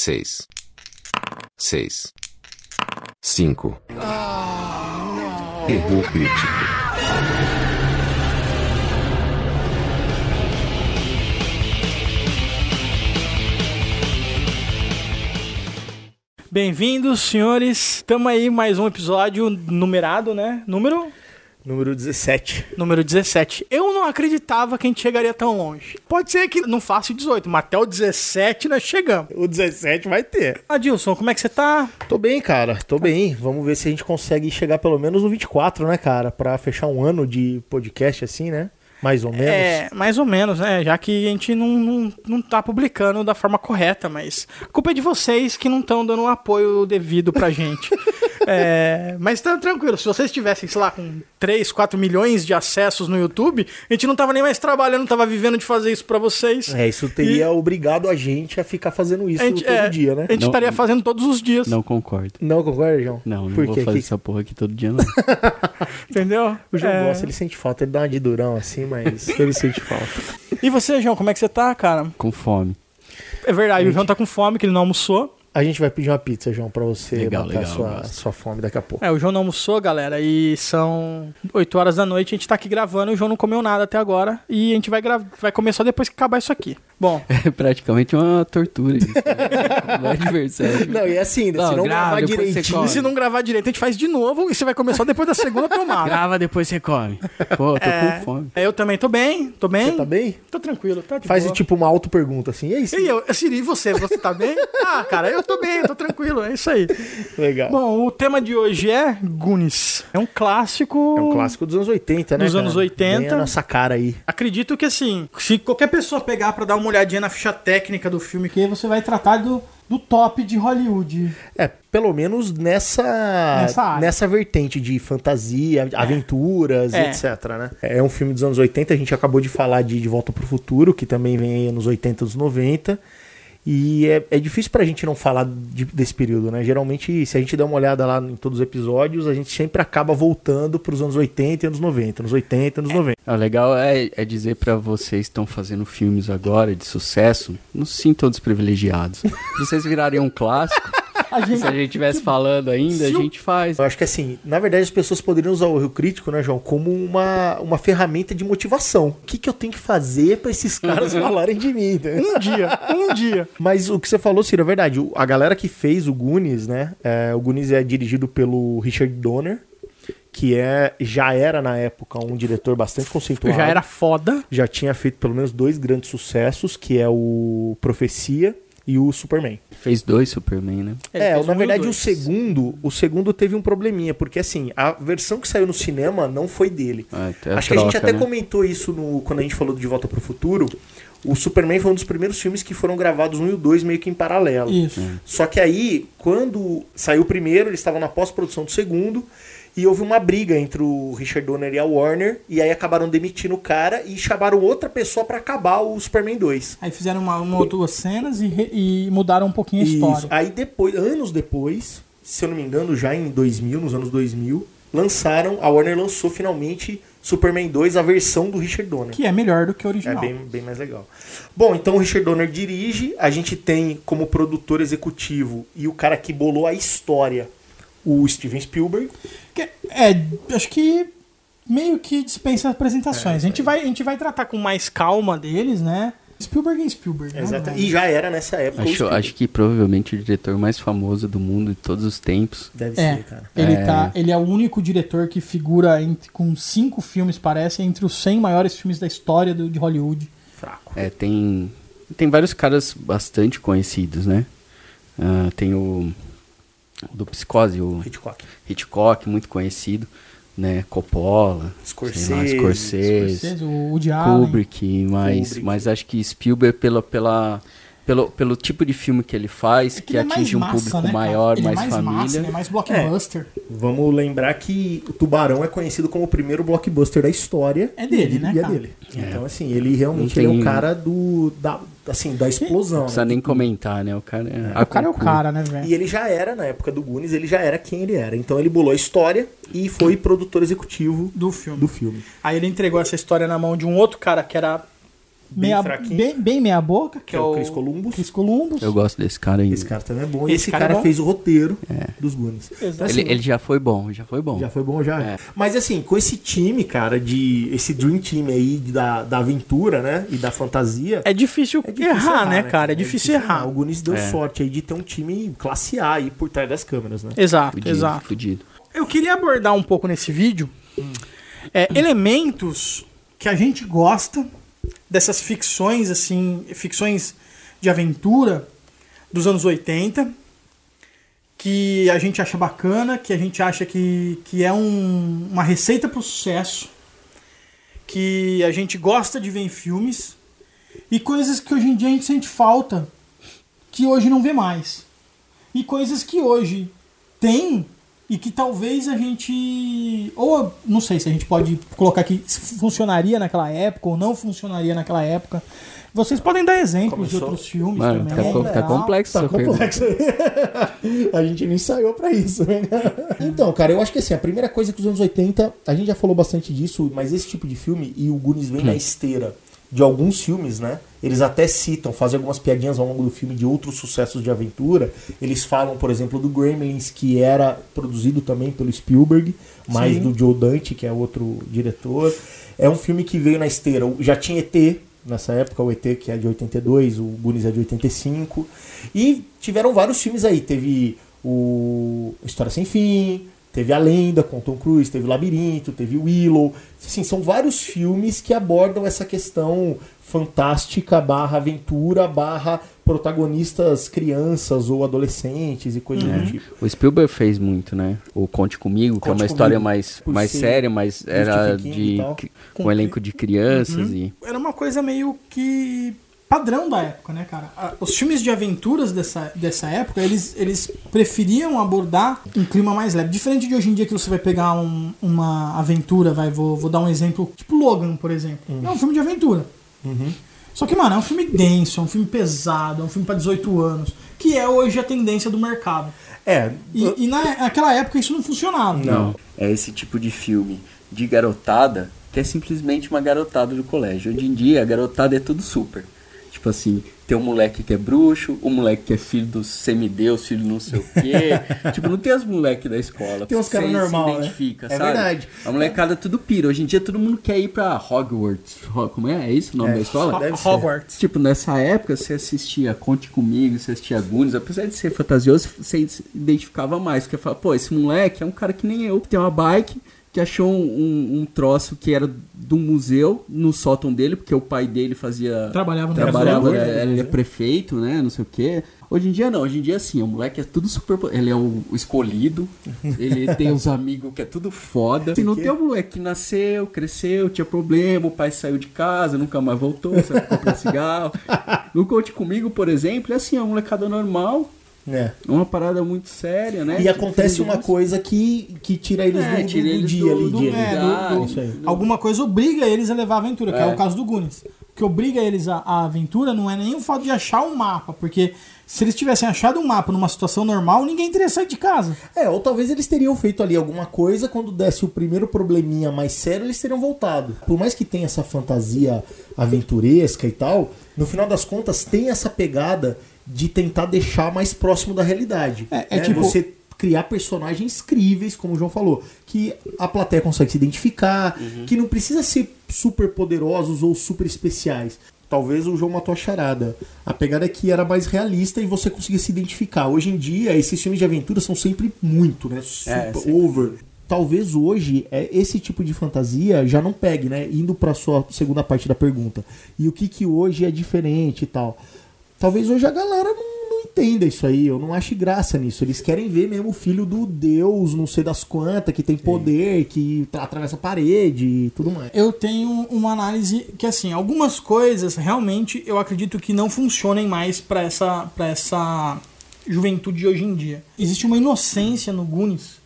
seis, seis, cinco. Erro crítico. Bem-vindos, senhores. Estamos aí mais um episódio numerado, né? Número Número 17. número 17. Eu não acreditava que a gente chegaria tão longe. Pode ser que não faça o 18, mas até o 17 nós chegamos. O 17 vai ter. Adilson, como é que você tá? Tô bem, cara. Tô bem. Vamos ver se a gente consegue chegar pelo menos no 24, né, cara? Pra fechar um ano de podcast assim, né? Mais ou menos. É, mais ou menos, né? Já que a gente não, não, não tá publicando da forma correta, mas a culpa é de vocês que não estão dando o apoio devido pra gente. É, mas tá tranquilo, se vocês tivessem, sei lá, com 3, 4 milhões de acessos no YouTube, a gente não tava nem mais trabalhando, tava vivendo de fazer isso pra vocês. É, isso teria obrigado a gente a ficar fazendo isso gente, todo é, dia, né? A gente Não- estaria fazendo todos os dias, Não concordo. Não concorda, João? Não, não Por vou quê? fazer Que- essa porra aqui todo dia, não. entendeu? O João É. gosta, ele sente falta, ele dá uma de durão assim, mas ele sente falta. E você, João, como é que você tá, cara? Com fome. É verdade, o João tá com fome, que ele não almoçou. A gente vai pedir uma pizza, João, pra você Legal, matar legal, sua, sua fome daqui a pouco. É, o João não almoçou, galera, e são 8 horas da noite, a gente tá aqui gravando, e o João não comeu nada até agora, e a gente vai, gra- vai comer só depois que acabar isso aqui. Bom, É praticamente uma tortura isso. Né? Não é diversão. Não, e assim, Não, se não grava, gravar direitinho... come. e se não gravar direito, a gente faz de novo, e você vai comer só depois da segunda tomada. Grava, depois você come. Pô, tô É, com fome. Eu também tô bem, tô bem. Você tá bem? Tô tranquilo, tá de Faz boa. tipo uma auto-pergunta assim, e aí, E eu, Siri, e você? Você tá bem? Ah, cara, eu tô bem, tô tranquilo, é isso aí. Legal. Bom, o tema de hoje é Goonies. É um clássico. É um clássico dos anos 80, né? Dos cara? anos 80. Bem a nossa cara aí. Acredito que assim, se qualquer pessoa pegar pra dar uma olhadinha na ficha técnica do filme, que você vai tratar do, do top de Hollywood. É, pelo menos nessa Nessa nessa vertente de fantasia, aventuras, É. etc, né? É um filme dos anos 80, a gente acabou de falar de De Volta pro Futuro, que também vem aí nos 80 e nos 90. E é, é difícil pra gente não falar de- desse período, né? Geralmente, se a gente der uma olhada lá em todos os episódios, a gente sempre acaba voltando pros anos 80 e anos 90, anos 80 e anos 90. O legal é, é dizer pra vocês que estão fazendo filmes agora de sucesso, não se sintam desprivilegiados. Se vocês virarem um clássico, A gente, se a gente estivesse falando ainda, a Se o- gente faz. Eu acho que assim, na verdade as pessoas poderiam usar o erro crítico, né, João, como uma, uma ferramenta de motivação. O que, que eu tenho que fazer pra esses caras falarem de mim? né? um dia, um dia. Mas o que você falou, Ciro, é verdade. A galera que fez o Goonies, né? é, o Goonies é dirigido pelo Richard Donner, que é já era na época um diretor bastante conceituado. Já era foda. Já tinha feito pelo menos dois grandes sucessos, que é o Profecia e o Superman. Fez dois Superman, né? Ele É, na um verdade o segundo, o segundo teve um probleminha, porque assim, a versão que saiu no cinema não foi dele. Ah, até Acho que a gente troca, até né? comentou isso no, quando a gente falou do De Volta pro Futuro. O Superman foi um dos primeiros filmes que foram gravados um e o dois meio que em paralelo. Isso. Só que aí, quando saiu o primeiro, eles estavam na pós-produção do segundo. E houve uma briga entre o Richard Donner e a Warner. E aí acabaram demitindo o cara e chamaram outra pessoa pra acabar o Superman 2. Aí fizeram uma, uma ou duas cenas e, re- e mudaram um pouquinho a história. Isso. Aí depois, anos depois, se eu não me engano, já em 2000, nos anos 2000, lançaram, a Warner lançou finalmente Superman 2, a versão do Richard Donner. Que é melhor do que o É original. bem, bem mais legal. Bom, então o Richard Donner dirige, a gente tem como produtor executivo e o cara que bolou a história, o Steven Spielberg. É, acho que meio que dispensa apresentações. É, a, gente vai, a gente vai tratar com mais calma deles, né? Spielberg é Spielberg, né? Exato. velho? E já era nessa época. Acho, acho que provavelmente o diretor mais famoso do mundo de todos os tempos. Deve É, ser, cara. ele, É. Tá, ele é o único diretor que figura entre- com cinco filmes, parece, entre os 100 maiores filmes da história do- de Hollywood. Fraco. É, tem, tem vários caras bastante conhecidos, né? Ah, tem o do Psicose, o Hitchcock. Hitchcock, muito conhecido, né? Coppola, Scorsese, lá, Scorsese, Scorsese, o Woody Allen. Kubrick, mas, Kubrick. mas acho que Spielberg pela, pela, pelo, pelo tipo de filme que ele faz, É que, ele é atinge um massa, público né, maior, ele mais, é mais família. Massa, ele é mais blockbuster. Vamos lembrar que o Tubarão é conhecido como o primeiro blockbuster da história. É dele, e, né, E é cara? dele. Então, assim, ele realmente Não ele é tem- o cara do, da, assim, da explosão. Não precisa né? nem comentar, né? O cara é, o cara é o cara, né, velho? E ele já era, na época do Goonies, ele já era quem ele era. Então ele bolou a história e foi produtor executivo Do filme. do filme. Aí ele entregou essa história na mão de um outro cara que era bem meia, fraquinho. bem, bem meia boca, que, Que é o Chris Columbus. Chris Columbus. Eu gosto desse cara aí. Esse cara também é bom. Esse Esse, cara cara, é bom. fez o roteiro dos Goonies. Então, assim, Ele, ele já foi bom, já foi bom. Já foi bom, já. É. Mas assim, com esse time, cara, de. Esse Dream Team aí da, da aventura, né? E da fantasia. É difícil, é difícil errar, né, cara? É difícil errar. O Goonies deu É. sorte aí de ter um time classe A aí por trás das câmeras, né? Exato, Fudido, exato. fudido. Eu queria abordar um pouco nesse vídeo é, elementos que a gente gosta dessas ficções, assim, ficções de aventura dos anos 80, que a gente acha bacana, que a gente acha que, que é um- uma receita para o sucesso, que a gente gosta de ver em filmes, e coisas que hoje em dia a gente sente falta, que hoje não vê mais. E coisas que hoje tem e que talvez a gente. Ou não sei se a gente pode colocar aqui se funcionaria naquela época ou não funcionaria naquela época. Vocês podem dar exemplos de Começou. outros filmes Mano, também. tá, co- tá complexo Tá complexo a gente não ensaiou pra isso, né? Então, cara, eu acho que assim, a primeira coisa que os anos 80, a gente já falou bastante disso, mas esse tipo de filme, e o Goonies vem na esteira de alguns filmes, né? Eles até citam, fazem algumas piadinhas ao longo do filme de outros sucessos de aventura. Eles falam, por exemplo, do Gremlins, que era produzido também pelo Spielberg, mais Sim. do Joe Dante, que é outro diretor. É um filme que veio na esteira. Já tinha ET nessa época, o ET que é de 82, o Goonies é de 85. E tiveram vários filmes aí. Teve o História Sem Fim, teve A Lenda com Tom Cruise, teve o Labirinto, teve o Willow. Assim, são vários filmes que abordam essa questão fantástica barra aventura barra protagonistas crianças ou adolescentes e coisas do tipo. O Spielberg fez muito, né? O Conte Comigo, que é Conte uma história mais, mais séria, mas era de com um elenco de crianças e... Era uma coisa meio que padrão da época, né, cara? Os filmes de aventuras dessa, dessa época, eles, eles preferiam abordar um clima mais leve. Diferente de hoje em dia que você vai pegar um- uma aventura, vai, vou, vou dar um exemplo, tipo Logan, por exemplo. É um filme de aventura. Só que, mano, é um filme denso, é um filme pesado, é um filme pra 18 anos, que é hoje a tendência do mercado. É, E, e na, naquela época isso não funcionava. Não. É esse tipo de filme de garotada que é simplesmente uma garotada do colégio. Hoje em dia, a garotada é tudo super. Tipo assim, tem um moleque que é bruxo, um moleque que é filho do semideus, filho do não sei o quê. tipo, não tem as moleques da escola. Tem uns Você cara se normal, né? É sabe? verdade. A molecada tudo pira. Hoje em dia todo mundo quer ir pra Hogwarts. Ho- Como é? É isso o nome É, da escola? deve ser. Hogwarts. Tipo, nessa época, você assistia Conte Comigo, você assistia Goonies, apesar de ser fantasioso, você se identificava mais. Porque fala, pô, esse moleque é um cara que nem eu, que tem uma bike, que achou um, um, um troço que era do museu no sótão dele, porque o pai dele fazia. Trabalhava no trabalhava, museu. né, ele é prefeito, né? Não sei o quê. Hoje em dia não, hoje em dia sim, o moleque é tudo super. Ele é o escolhido, ele tem os amigos que é tudo foda. Se não tem o moleque que nasceu, cresceu, tinha problema, o pai saiu de casa, nunca mais voltou, saiu comprar cigarro. No Conte Comigo, por exemplo, é assim, é uma molecada normal, É. é uma parada muito séria, né? E acontece uma coisa que, que tira eles É, do, tira do, do eles dia do- ali. do- dia, É, do- do- alguma coisa obriga eles a levar a aventura, que é, É. o caso do Goonies. O que obriga eles a, a aventura não é nem o fato de achar um mapa, porque se eles tivessem achado um mapa numa situação normal, ninguém teria saído de casa. É, ou talvez eles teriam feito ali alguma coisa, quando desse o primeiro probleminha mais sério, eles teriam voltado. Por mais que tenha essa fantasia aventuresca e tal, no final das contas tem essa pegada de tentar deixar mais próximo da realidade. É, é né? tipo- Você criar personagens críveis, como o João falou, que a plateia consegue se identificar, que não precisa ser super poderosos ou super especiais. Talvez o João matou a charada. A pegada é que era mais realista e você conseguia se identificar. Hoje em dia, esses filmes de aventura são sempre muito, né? Super É, sempre. over. Talvez hoje é, esse tipo de fantasia já não pegue, né? Indo pra sua segunda parte da pergunta. E o que que hoje é diferente e tal. Talvez hoje a galera não, não entenda isso aí. Eu não acho graça nisso. Eles querem ver mesmo o filho do Deus, não sei das quantas, que tem poder, que tra- atravessa a parede e tudo mais. Eu tenho uma análise que, assim, algumas coisas realmente eu acredito que não funcionem mais pra essa, pra essa juventude de hoje em dia. Existe uma inocência no Goonies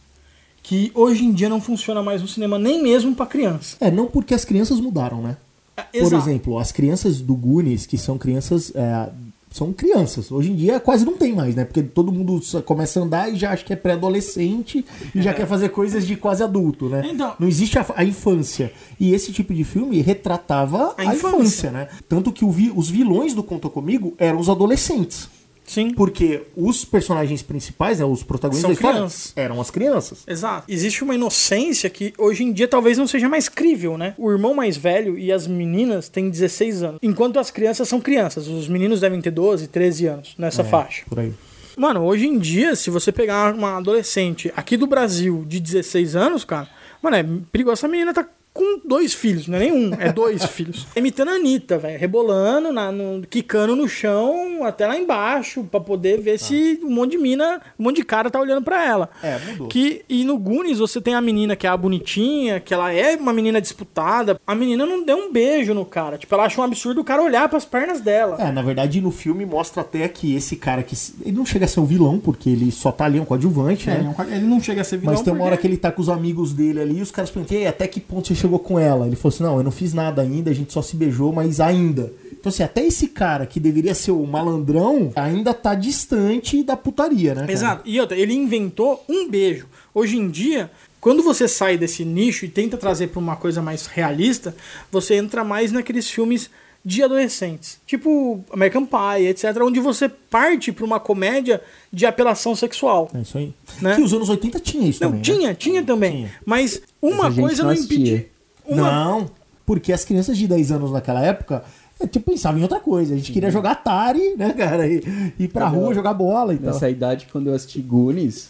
que hoje em dia não funciona mais no cinema, nem mesmo pra criança. É, não porque as crianças mudaram, né? É, Por exemplo, as crianças do Goonies, que são crianças é, são crianças. Hoje em dia quase não tem mais, né? Porque todo mundo começa a andar e já acha que é pré-adolescente e já quer fazer coisas de quase adulto, né? Então- não existe a, a infância. E esse tipo de filme retratava a, A infância. infância. né? Tanto que o vi- os vilões do Conta Comigo eram os adolescentes. Sim. Porque os personagens principais, né, os protagonistas São da história, crianças. eram as crianças. Exato. Existe uma inocência que hoje em dia talvez não seja mais crível, né? O irmão mais velho e as meninas têm 16 anos. Enquanto as crianças são crianças. Os meninos devem ter 12, 13 anos nessa É, faixa. Por aí. Mano, hoje em dia, se você pegar uma adolescente aqui do Brasil de 16 anos, cara, mano, é perigoso. Essa menina tá com dois filhos, não é nenhum, é dois filhos. Imitando a Anitta, velho, rebolando, na, no, quicando no chão até lá embaixo, pra poder ver se um monte de mina, um monte de cara tá olhando pra ela. É, mudou. Que, e no Goonies você tem a menina que é a bonitinha, que ela é uma menina disputada. A menina não deu um beijo no cara. Tipo, ela acha um absurdo o cara olhar pras pernas dela. É, na verdade, no filme mostra até que esse cara que. Ele não chega a ser um vilão, porque ele só tá ali, é um coadjuvante, É, né? ele não chega a ser vilão Mas tem uma hora porque- que ele tá com os amigos dele ali e os caras perguntam, "E aí, até que ponto você chegou com ela? Ele falou assim, não, eu não fiz nada ainda, a gente só se beijou, mas ainda. Então, assim, até esse cara que deveria ser o malandrão ainda tá distante da putaria, né? cara? Exato. E outra, ele inventou um beijo. Hoje em dia, quando você sai desse nicho e tenta trazer pra uma coisa mais realista, você entra mais naqueles filmes de adolescentes, tipo American Pie, etc, onde você parte pra uma comédia de apelação sexual. É isso aí. Né? Que os anos 80 tinha isso Não, também. né? tinha, tinha também. Tinha. Mas uma coisa não não impedia. Uma... Não, porque as crianças de 10 anos naquela época. é, Tipo, pensavam em outra coisa. A gente queria jogar Atari, né, cara? E ir pra Quando rua eu- jogar bola e tal. Nessa idade, quando eu assisti Goonies,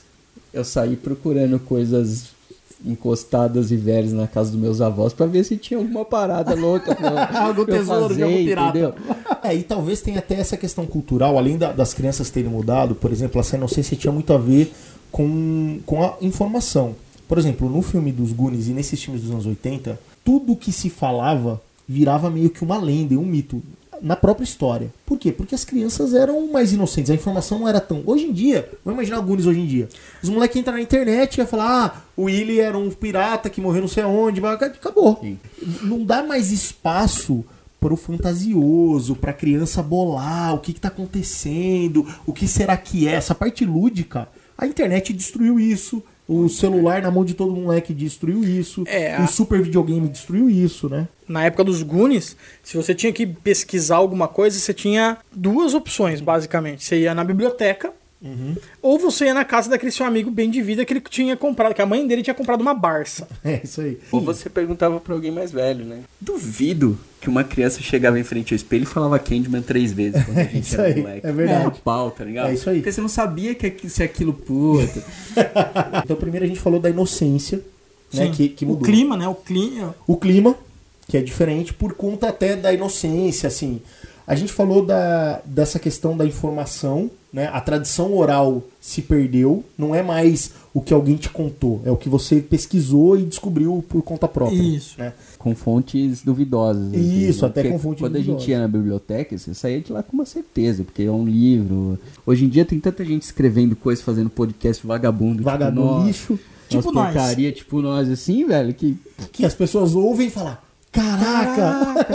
eu saí procurando coisas encostadas e velhas na casa dos meus avós pra ver se tinha alguma parada louca Algum tesouro de fazer, algum pirata. entendeu? É, e talvez tenha até essa questão cultural, além da- das crianças terem mudado, por exemplo, essa inocência tinha muito a ver com, com a informação. Por exemplo, no filme dos Goonies e nesses filmes dos anos 80, tudo que se falava virava meio que uma lenda e um mito na própria história. Por quê? Porque as crianças eram mais inocentes, a informação não era tão. Hoje em dia, vamos imaginar o Goonies hoje em dia. Os moleques entram na internet e ia falar: ah, o Willy era um pirata que morreu não sei aonde, mas acabou. Sim. Não dá mais espaço pro fantasioso, pra criança bolar o que, que tá acontecendo, o que será que é. Essa parte lúdica, a internet destruiu isso. O celular na mão de todo moleque destruiu isso. É, o a- super videogame destruiu isso, né? Na época dos Goonies, se você tinha que pesquisar alguma coisa, você tinha duas opções, basicamente. Você ia na biblioteca, ou você ia na casa daquele seu amigo bem de vida que ele tinha comprado, que a mãe dele tinha comprado uma Barça. É isso aí. Ou você perguntava pra alguém mais velho, né? Duvido que uma criança chegava em frente ao espelho e falava Candyman três vezes quando a gente isso era aí, moleque. é verdade. No pau, tá ligado? É isso aí. Porque você não sabia que aqui- se aquilo, puta. Então, primeiro a gente falou da inocência, né? Sim. Que, que mudou. O clima, né? O clima. o clima, que é diferente por conta até da inocência, assim. A gente falou da, dessa questão da informação, né? A tradição oral se perdeu, não é mais o que alguém te contou, é o que você pesquisou e descobriu por conta própria. Isso. Né? com fontes duvidosas. vezes, Isso, né? até Porque com fontes Quando a duvidosas. gente ia na biblioteca, você saía de lá com uma certeza, porque é um livro. Hoje em dia tem tanta gente escrevendo coisas, fazendo podcast vagabundo. Vagabundo tipo, lixo, Tipo nós. porcaria, tipo nós, assim, velho, que que as pessoas ouvem e Caraca!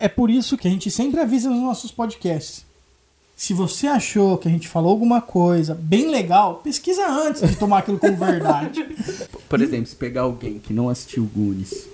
É, é por isso que a gente sempre avisa nos nossos podcasts. Se você achou que a gente falou alguma coisa bem legal, pesquisa antes de tomar aquilo como verdade. Por exemplo, se pegar alguém que não assistiu Goonies,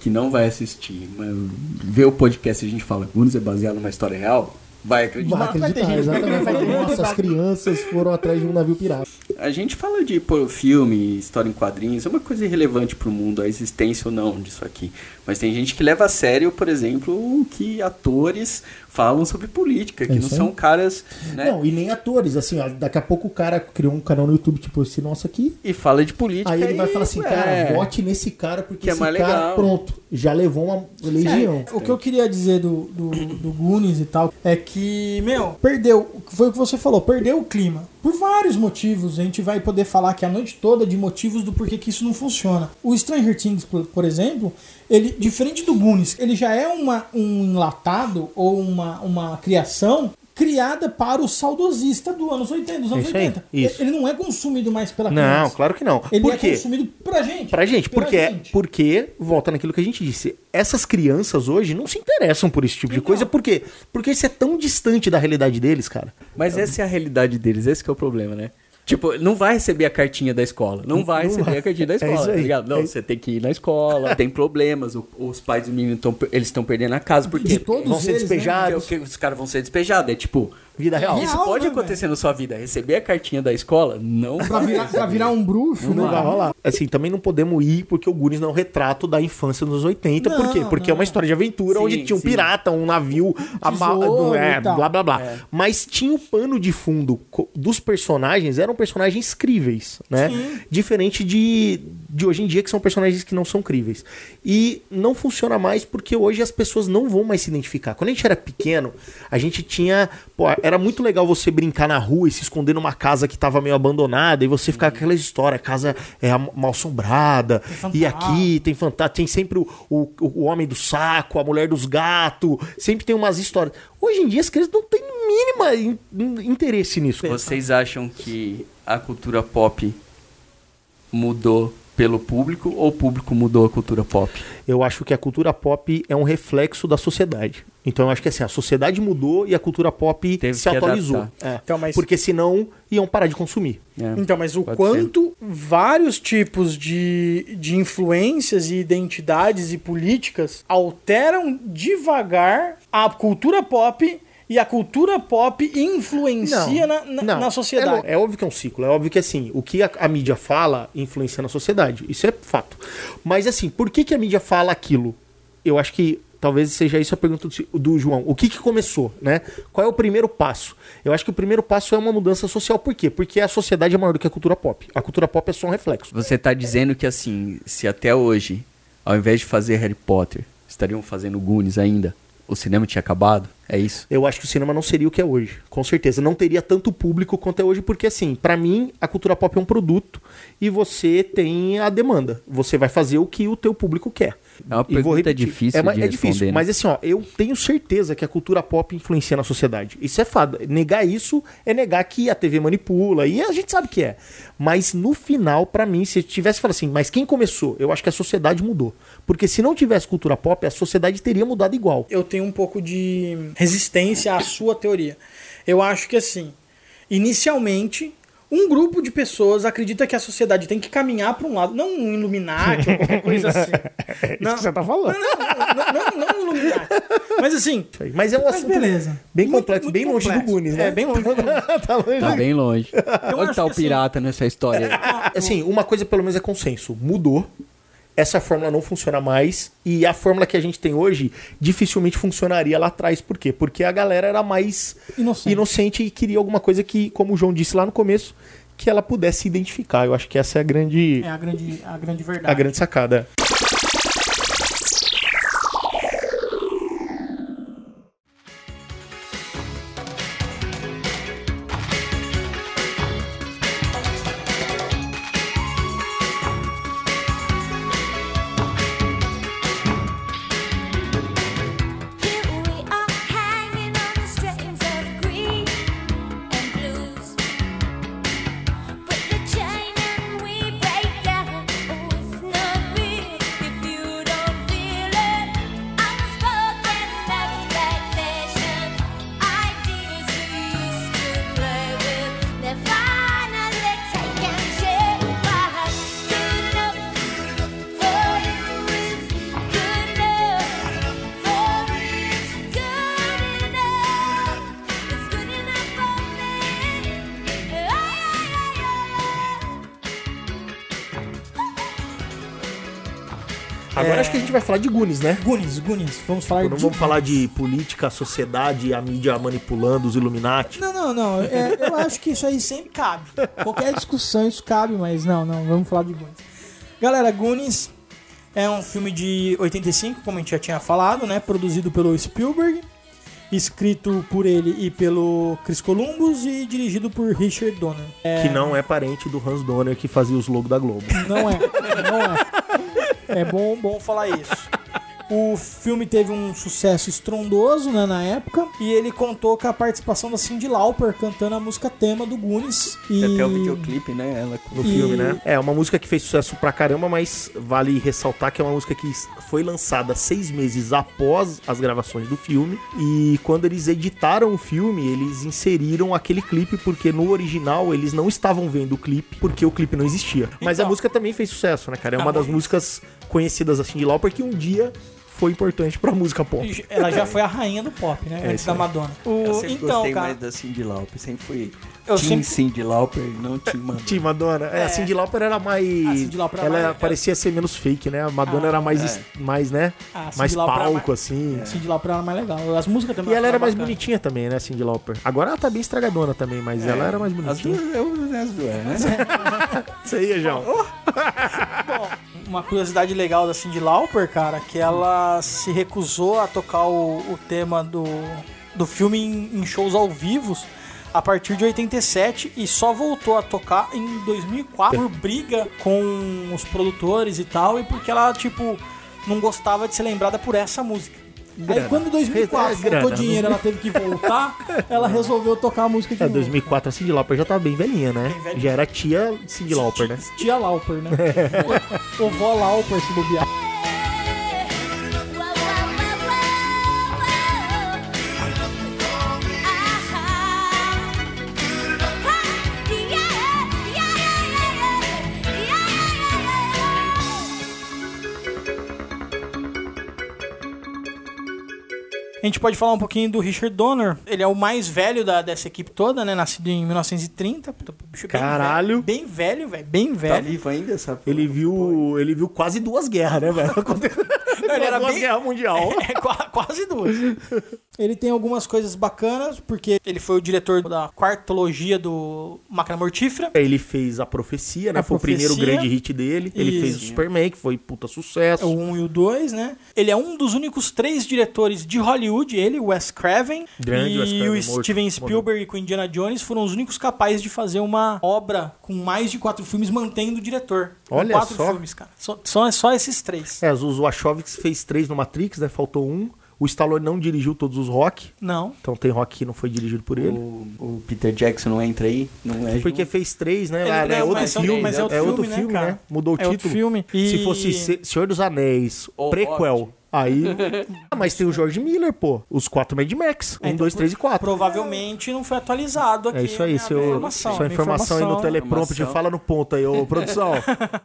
que não vai assistir, mas vê o podcast e a gente fala Goonies é baseado numa história real, vai acreditar. Vai vai ter acreditar, vai exatamente. Vai ter, acreditar. Nossa, as crianças foram atrás de um navio pirata. A gente fala de pô, filme, história em quadrinhos, é uma coisa irrelevante pro mundo, a existência ou não disso aqui. Mas tem gente que leva a sério, por exemplo, que atores falam sobre política, que É não são caras, né? Não, e nem atores, assim, ó, daqui a pouco o cara criou um canal no YouTube, tipo esse nosso aqui, E fala de política. Aí ele vai e, falar assim, é, cara, vote nesse cara, porque Que é esse mais cara, legal. pronto, já levou uma legião. O que eu queria dizer do, do, do Goonies e tal é que, meu, perdeu. Foi o que você falou, perdeu o clima. Por vários motivos. A gente vai poder falar aqui a noite toda de motivos do porquê que isso não funciona. O Stranger Things, por, por exemplo, ele, diferente do Goonies, ele já é uma, um enlatado ou uma, uma criação criada para o saudosista do anos 80, dos anos Isso aí, 80. isso. Ele não é consumido mais pela Não, criança. claro que não. Ele Por é quê? consumido pra gente. Pra gente, porque, gente. porque, volta naquilo que a gente disse, essas crianças hoje não se interessam por esse tipo de Então. coisa, por quê? Porque isso é tão distante da realidade deles, cara. Mas essa é a realidade deles, esse que é o problema, né? Tipo, não vai receber a cartinha da escola. Não vai Não receber vai. a cartinha da É escola, tá aí. ligado? Não, É você tem que ir na escola, tem problemas, o- os pais do menino estão eles estão perdendo a casa, porque De todos Vão ser eles, né? despejados. porque os caras vão ser despejados. É tipo, Vida real. É isso real, pode né, acontecer na sua vida. Receber a cartinha da escola, não Pra vai virar, pra virar um bruxo, Não né? vai rolar. Assim, também não podemos ir porque o Goonies não é um retrato da infância dos 80. por quê? Não, Porque é não. uma história de aventura Sim, onde tinha um sim. pirata, um navio, a ma- é, e blá blá blá. É. Mas tinha o pano de fundo dos personagens, eram personagens críveis, né? Diferente de, de hoje em dia, que são personagens que não são críveis. E não funciona mais porque hoje as pessoas não vão mais se identificar. Quando a gente era pequeno, a gente tinha. Pô, era muito legal você brincar na rua e se esconder numa casa que tava meio abandonada e você ficar com aquela história, a casa é mal assombrada, e aqui tem fantasma, tem sempre o, o, o homem do saco, a mulher dos gatos, sempre tem umas histórias. Hoje em dia as crianças não têm mínima in- in- interesse nisso. Vocês acham que a cultura pop mudou pelo público ou o público mudou a cultura pop? Eu acho que a cultura pop é um reflexo da sociedade. Então eu acho que assim, a sociedade mudou e a cultura pop Teve se atualizou. É. Então, mas- Porque senão iam parar de consumir. É. Então, mas o quanto vários tipos de, de influências e identidades e políticas alteram devagar a cultura pop e a cultura pop influencia na, na, não. na sociedade. É, é óbvio que é um ciclo. É óbvio que assim, o que a, a mídia fala influencia na sociedade. Isso é fato. Mas assim, por que, que a mídia fala aquilo? Eu acho que talvez seja isso a pergunta do, do João. O que, que começou, né? Qual é o primeiro passo? Eu acho que o primeiro passo é uma mudança social. Por quê? Porque a sociedade é maior do que a cultura pop. A cultura pop é só um reflexo. Você tá dizendo que assim, se até hoje, ao invés de fazer Harry Potter, estariam fazendo Goonies ainda, o cinema tinha acabado? É isso? Eu acho que o cinema não seria o que é hoje, com certeza. Não teria tanto público quanto é hoje, porque assim, pra mim, a cultura pop é um produto e você tem a demanda. Você vai fazer o que o teu público quer. É uma vou pergunta repetir. difícil é, de é difícil, responder, né? mas assim, ó, eu tenho certeza que a cultura pop influencia na sociedade. Isso é fado. Negar isso é negar que a TV manipula, e a gente sabe que é. Mas no final, pra mim, se eu tivesse falado assim, mas quem começou? Eu acho que a sociedade mudou. Porque se não tivesse cultura pop, a sociedade teria mudado igual. eu tenho um pouco de resistência à sua teoria. Eu acho que assim, inicialmente, um grupo de pessoas acredita que a sociedade tem que caminhar para um lado, não um Illuminati ou qualquer coisa assim. Não, você tá falando. não, não, não um Illuminati. Mas assim, Mas é um assunto beleza. bem Muito- complexo, muito bem longe do complexo. Goonies, né? É, bem longe tá longe Tá bem longe. Onde tá o que assim- pirata nessa história? aí? Assim, uma coisa pelo menos é consenso. Mudou. Essa fórmula não funciona mais. E a fórmula que a gente tem hoje dificilmente funcionaria lá atrás. Por quê? Porque a galera era mais Inocente. inocente e queria alguma coisa que, como o João disse lá no começo, que ela pudesse se identificar. Eu acho que essa é a grande, É a grande, a grande verdade. a grande sacada. Gente vai falar de Gunis, né? Goonies, Goonies. Vamos falar Não de vamos falar de política, sociedade, a mídia manipulando, os Illuminati. Não, não, não. É, eu acho que isso aí sempre cabe. Qualquer discussão isso cabe, mas não, não. Vamos falar de Goonies. Galera, Goonies é um filme de 85, como a gente já tinha falado, né? Produzido pelo Spielberg, escrito por ele e pelo Chris Columbus e dirigido por Richard Donner. É, Que não é parente do Hans Donner que fazia os logos da Globo. Não é, não é. É bom, bom falar isso. O filme teve um sucesso estrondoso né, na época e ele contou com a participação da Cyndi Lauper cantando a música tema do Goonies. E... Tem até o videoclipe, né? Ela no E- filme, né? É, uma música que fez sucesso pra caramba, mas vale ressaltar que é uma música que foi lançada seis meses após as gravações do filme. E quando eles editaram o filme, eles inseriram aquele clipe, porque no original eles não estavam vendo o clipe, porque o clipe não existia. Mas a Então. música também fez sucesso, né, cara? É uma das músicas conhecidas assim de Lauper que um dia foi importante pra música pop. Ela já foi a rainha do pop, né? antes isso da. Madonna. Eu O... sempre Então, gostei cara. mais da Cindy Lauper. Sempre fui Eu Team sempre- Cindy Lauper, não Team Madonna. Tim Madonna. É, a Cyndi Lauper era mais. A Cyndi Lauper era ela mais- parecia ser menos fake, né? A Madonna Ah, era mais, é. mais né? Ah, a mais Lauper palco, mais- assim. Cindy Lauper era mais legal. As músicas também E ela era mais bacana. bonitinha também, né, Cindy Lauper? Agora ela tá bem estragadona também, mas ela era mais As bonitinha. duas, eu, as duas, né? Isso aí, João. Bom, uma curiosidade legal da Cyndi Lauper, cara, que ela se recusou a tocar o, o tema do, do filme em, em shows ao vivo a partir de 87 e só voltou a tocar em 2004 por briga com os produtores e tal e porque ela, tipo, não gostava de ser lembrada por essa música. Aí Grana. quando em 2004 É, faltou grana. dinheiro, ela teve que voltar, ela resolveu tocar a música de É, novo. 2004 a Cindy Lauper já tava bem velhinha, né? Bem velhinha. Já era tia Cindy Lauper, né? Tia Lauper, né? o, o vó Lauper se bobear. A gente pode falar um pouquinho do Richard Donner. Ele é o mais velho da, dessa equipe toda, né? Nascido em 1930. Puta, bicho bem Caralho. Bem velho, velho. Bem Tá velho. vivo ainda, sabe? Ele viu, ele viu quase duas guerras, né, velho? ele era duas bem- guerras mundial. É, qua- quase duas. Ele tem algumas coisas bacanas, porque ele foi o diretor da quartologia do Máquina Mortífera. Ele fez a profecia, né? A foi o primeiro Profecia. grande hit dele. Ele fez o Isso. Superman, que foi puta sucesso. É o 1 e o 2, né? Ele é um dos únicos três diretores de Hollywood, ele, Wes Craven Grande e Wes Craven, o morto, Steven. Spielberg com Indiana Jones foram os únicos capazes de fazer uma obra com mais de quatro filmes mantendo o diretor. Olha quatro só. filmes, cara. Só, só, só esses três. É, os Wachowski fez três no Matrix, né? Faltou um. O Stallone não dirigiu todos os rock. Não. Então tem rock que não foi dirigido por ele. O, o Peter Jackson não entra aí? Não é Porque junto? fez três, né? Ah, é outro mas é- filme. mas é outro é outro filme, né, filme, cara? né? Mudou o É outro título. filme. Se E- fosse Se- Senhor dos Anéis, prequel, Hobbit. Aí... ah, mas tem o George Miller, pô. Os quatro Mad Max. É, Um, então, dois, três e quatro. Provavelmente não foi atualizado aqui. É isso aí, seu, minha sua minha informação aí no teleprompter. Informação. Fala no ponto aí, ô produção.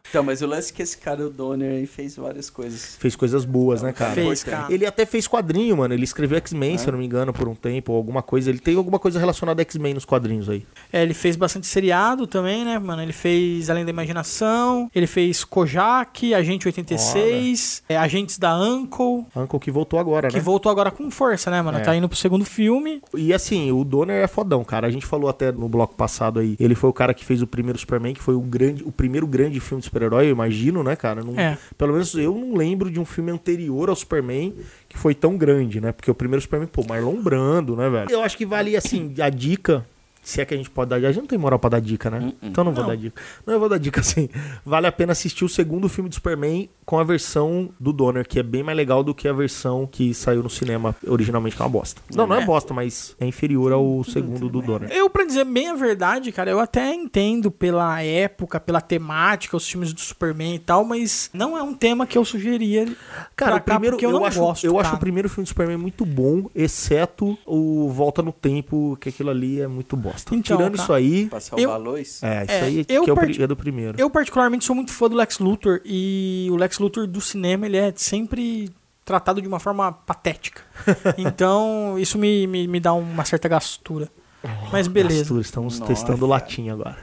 Então, mas o lance é que esse cara, o Donner, aí fez várias coisas. fez coisas boas, né, cara? Fez, cara. Ele até fez quadrinho, mano. Ele escreveu X-Men, se eu não me engano, por um tempo, ou alguma coisa. Ele tem alguma coisa relacionada a X-Men nos quadrinhos aí. É, ele fez bastante seriado também, né, mano? Ele fez Além da Imaginação, ele fez Kojak, Agente 86, é, Agentes da Uncle, Uncle que voltou agora, que né? voltou agora com força, né, mano? É. Tá indo pro segundo filme. E assim, o Donner é fodão, cara. A gente falou até no bloco passado aí. Ele foi o cara que fez o primeiro Superman, que foi o, grande, o primeiro grande filme de super-herói, eu imagino, né, cara? Não- É. Pelo menos eu não lembro de um filme anterior ao Superman que foi tão grande, né? Porque o primeiro Superman, pô, Marlon Brando, né, velho? Eu acho que vale, assim, a dica. Se é que a gente pode dar. A gente não tem moral pra dar dica, né? Então não vou Não. dar dica. Não, eu vou dar dica assim. Vale a pena assistir o segundo filme do Superman com a versão do Donner, que é bem mais legal do que a versão que saiu no cinema originalmente, que é uma bosta. Não, não é bosta, mas é inferior ao segundo do Donner. Eu, pra dizer bem a verdade, cara, eu até entendo pela época, pela temática, os filmes do Superman e tal, mas não é um tema que eu sugeriria. Cara, pra o primeiro, porque eu, eu, não acho, gosto, eu acho cara. o primeiro filme do Superman muito bom, exceto o Volta no Tempo, que aquilo ali é muito bosta. Então, Tirando cara, isso aí, Pra salvar Eu- a é, isso É, aí eu que é, parti- é do primeiro. Eu, particularmente, sou muito fã do Lex Luthor e o Lex Luthor do cinema, ele é sempre tratado de uma forma patética. Então, isso me, me, me dá uma certa gastura. Mas beleza. Gastura, estamos Nossa. testando o latim agora.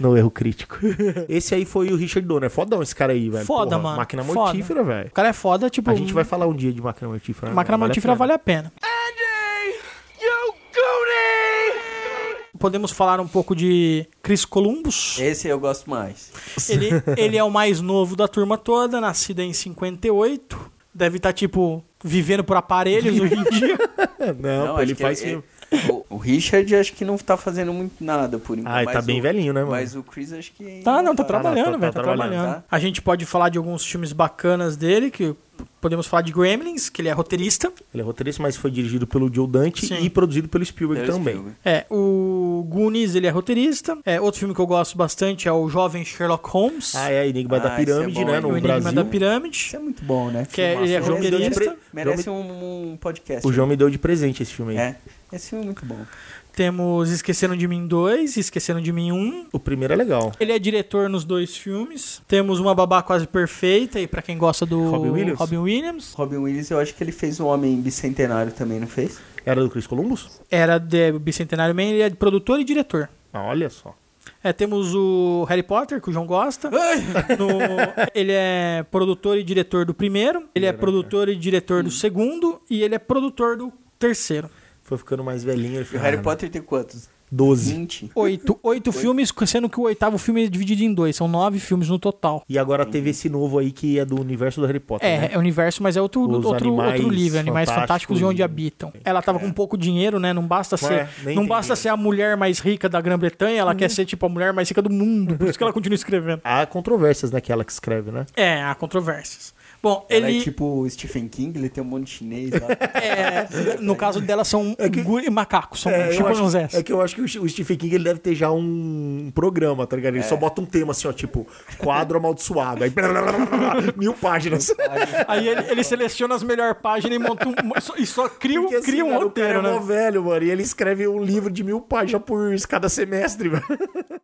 No erro crítico. esse aí foi o Richard Donner. Fodão esse cara aí, velho. Foda, Porra, mano. Máquina mortífera, velho. O cara é foda, tipo... A gente vai falar um dia de máquina mortífera. né? Máquina Vale a mortífera pena. vale a pena. Podemos falar um pouco de Chris Columbus. Esse eu gosto mais. Ele, ele é o mais novo da turma toda, nascido em 58. Deve estar, tipo, vivendo por aparelhos hoje em dia. Não, pô, acho ele faz ele- filme. O, O Richard acho que não tá fazendo muito nada por enquanto. Ah, ele tá bem o- velhinho, né, mano? Mas o Chris acho que. Tá, não, tá tá- trabalhando, tá velho, tá, trabalhando, trabalhando. tá? A gente pode falar de alguns filmes bacanas dele, que podemos falar de Gremlins, que ele é roteirista. Ele é roteirista, mas foi dirigido pelo Joe Dante Sim. e produzido pelo Spielberg Pelo também. Spielberg. É, o Goonies, ele é roteirista. É, outro filme que eu gosto bastante é o Jovem Sherlock Holmes. Ah, é Enigma da Ah, esse é Pirâmide, bom, né? No o Enigma Brasil. da Pirâmide. Isso é muito bom, né? Que é- ele é roteirista. Merece um, um podcast. O João me deu de presente esse filme aí. É. Esse filme é muito bom. Temos Esqueceram de Mim 2 e Esqueceram de Mim 1. O primeiro é legal. Ele é diretor nos dois filmes. Temos Uma Babá Quase Perfeita, e pra quem gosta do Robin Williams? Robin Williams. Robin Williams, eu acho que ele fez um Homem Bicentenário também, não fez? Era do Chris Columbus? Era de Bicentenário Man, ele é produtor e diretor. Ah, olha só. É, temos o Harry Potter, que o João gosta. No- ele é produtor e diretor do primeiro. Ele é produtor e diretor do segundo. E ele é produtor do terceiro. Foi ficando mais velhinho. Ele E o Harry ah, Potter tem quantos? 12. 20? Oito, oito filmes, sendo que o oitavo filme é dividido em dois. São nove filmes no total. E agora teve esse novo aí que é do universo do Harry Potter. É, né? é universo, mas é outro, Os outro, outro livro, Animais Fantásticos e Onde Habitam. Ela tava com pouco dinheiro, né? Não basta Ué, ser, nem não basta dinheiro. ser a mulher mais rica da Grã-Bretanha, ela quer ser tipo a mulher mais rica do mundo. Por isso que ela continua escrevendo. Há controvérsias naquela que escreve, né? É, há controvérsias. Bom, Ela ele é tipo o Stephen King, ele tem um monte de chinês lá. é, no caso dela são gu- macacos, são É, eu acho, chimpanzés. é que eu acho que o Stephen King ele deve ter já um programa, tá ligado? Ele só bota um tema assim, ó, tipo, quadro amaldiçoado. Aí, mil páginas. Aí ele, ele seleciona as melhores páginas e monta um, e só cria, um- Porque, assim, cria um cara, roteiro, o cara é né? mó velho, mano. E ele escreve um livro de mil páginas por cada semestre, velho.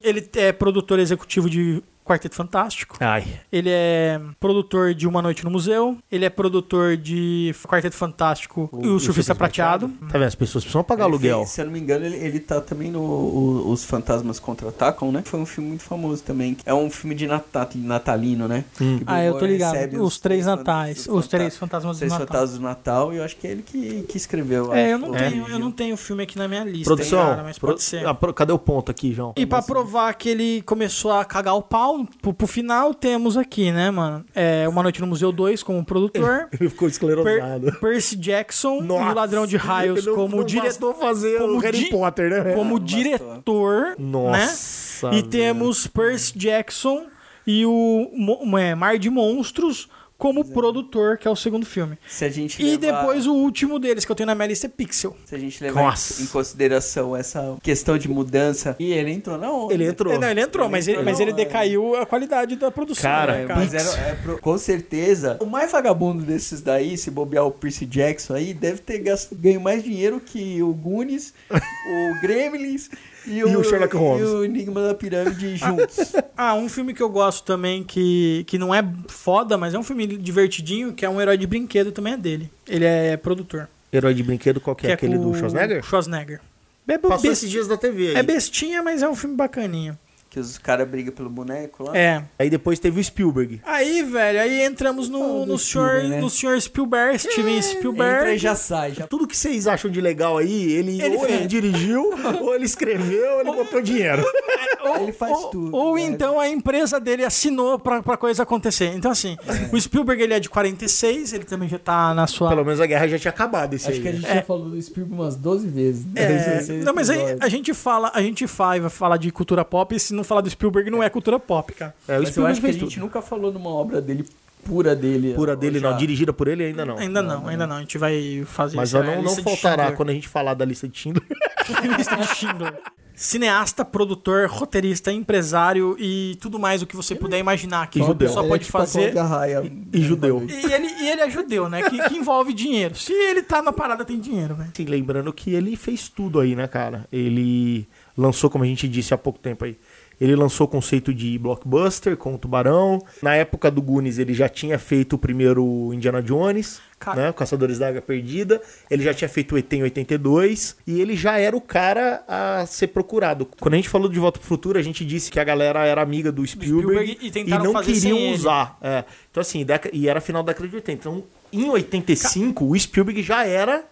Ele é produtor executivo de Quarteto Fantástico. Ai. Ele é produtor de Uma Noite no Museu. Ele é produtor de Quarteto Fantástico e o, Surfista Prateado. Tá vendo? As pessoas precisam pagar Ele aluguel. fez- se eu não me engano, ele, ele tá também no o- Os Fantasmas Contra-Atacam, né? Foi um filme muito famoso também. É um filme de nata- natalino, né? Hum. Ah, eu tô Bilbo ligado. recebe Os três natais. Os três fantasmas os do três Natal. fantasmas do Natal. E eu acho que é ele que, que escreveu. É, eu não, o tenho, eu não tenho o filme aqui na minha lista, Produção, hein, cara, mas pro- pode ser. ah, pro- cadê o ponto aqui, João? E pra provar que ele começou a cagar o pau, pro, pro final temos aqui, né, mano? É, Uma Noite no Museu 2 como produtor. Ele ficou esclerosado. Per- Percy Jackson e Nossa, o Ladrão de Raios não- como diretor. fazer como o Harry Potter, né? Como não diretor, né? Nossa, E velho. temos Percy Jackson e o é, Mar de Monstros como produtor, que é o segundo filme. Se a gente E levar- depois o último deles que eu tenho na minha lista é Pixel. Se a gente levar Nossa. em, consideração essa questão de mudança. E ele entrou na onda. Ele entrou. É, Não, ele entrou, Ele mas, ele, entrou mas na ele decaiu a qualidade da produção. Cara, né, É, mas era, é pro- com certeza, o mais vagabundo desses daí, se bobear o Percy Jackson aí, deve ter gasto, ganho mais dinheiro que o Goonies, o Gremlins e o, E o Sherlock Holmes. e o Enigma da Pirâmide juntos. Ah, um filme que eu gosto também, que, que não é foda, mas é um filme divertidinho, que é um herói de brinquedo, também é dele. Ele é produtor. Herói de brinquedo, qual que é? Aquele com do Schwarzenegger? Schwarzenegger. É, Passou best- esses dias da TV aí. é bestinha, mas é um filme bacaninho. Que os caras brigam pelo boneco lá. É. Aí depois teve o Spielberg. Aí, velho, aí entramos no, no, senhor, Spielberg, né? no senhor Spielberg, Steven Spielberg. Entra e já sai. Já... Tudo que vocês acham de legal aí, ele, Ele ou ele dirigiu, ou ele escreveu, ou ele botou dinheiro. Ele faz ou, tudo. Ou né? então a empresa dele assinou pra, pra coisa acontecer. Então, assim, o Spielberg ele é de 46, ele também já tá na sua. Pelo menos a guerra já tinha acabado esse Acho aí. que a né? gente É. já falou do Spielberg umas 12 vezes. É, Esse- esse não, mas aí a gente fala, a gente fala, vai falar de cultura pop, e se não falar do Spielberg, não é cultura pop, cara. É, o Mas eu Spielberg acho que a gente tudo. nunca falou numa obra dele, pura dele. Pura dele já. não, dirigida por ele ainda não. Ainda não, ainda não. A gente vai fazer Mas essa não, não faltará quando a gente falar da lista de Schindler. lista de Schindler. Cineasta, produtor, roteirista, empresário e tudo mais o que você puder imaginar que E uma judeu. pessoa Ele é pode tipo fazer. Raia. E judeu. E ele, e ele é judeu, né? Que, que envolve dinheiro. Se ele tá na parada, tem dinheiro, velho. Assim, lembrando que ele fez tudo aí, né, cara? Ele lançou, como a gente disse há pouco tempo aí, ele lançou o conceito de blockbuster com o Tubarão. Na época do Goonies, ele já tinha feito o primeiro Indiana Jones. Né? Caçadores da Água Perdida. Ele já tinha feito o ET em 82. E ele já era o cara a ser procurado. Quando a gente falou de Volta pro Futuro, a gente disse que a galera era amiga do Spielberg, Spielberg e tentaram não queriam usar. É. Então, assim, e era final da década de 80. Então, em 85, o Spielberg já era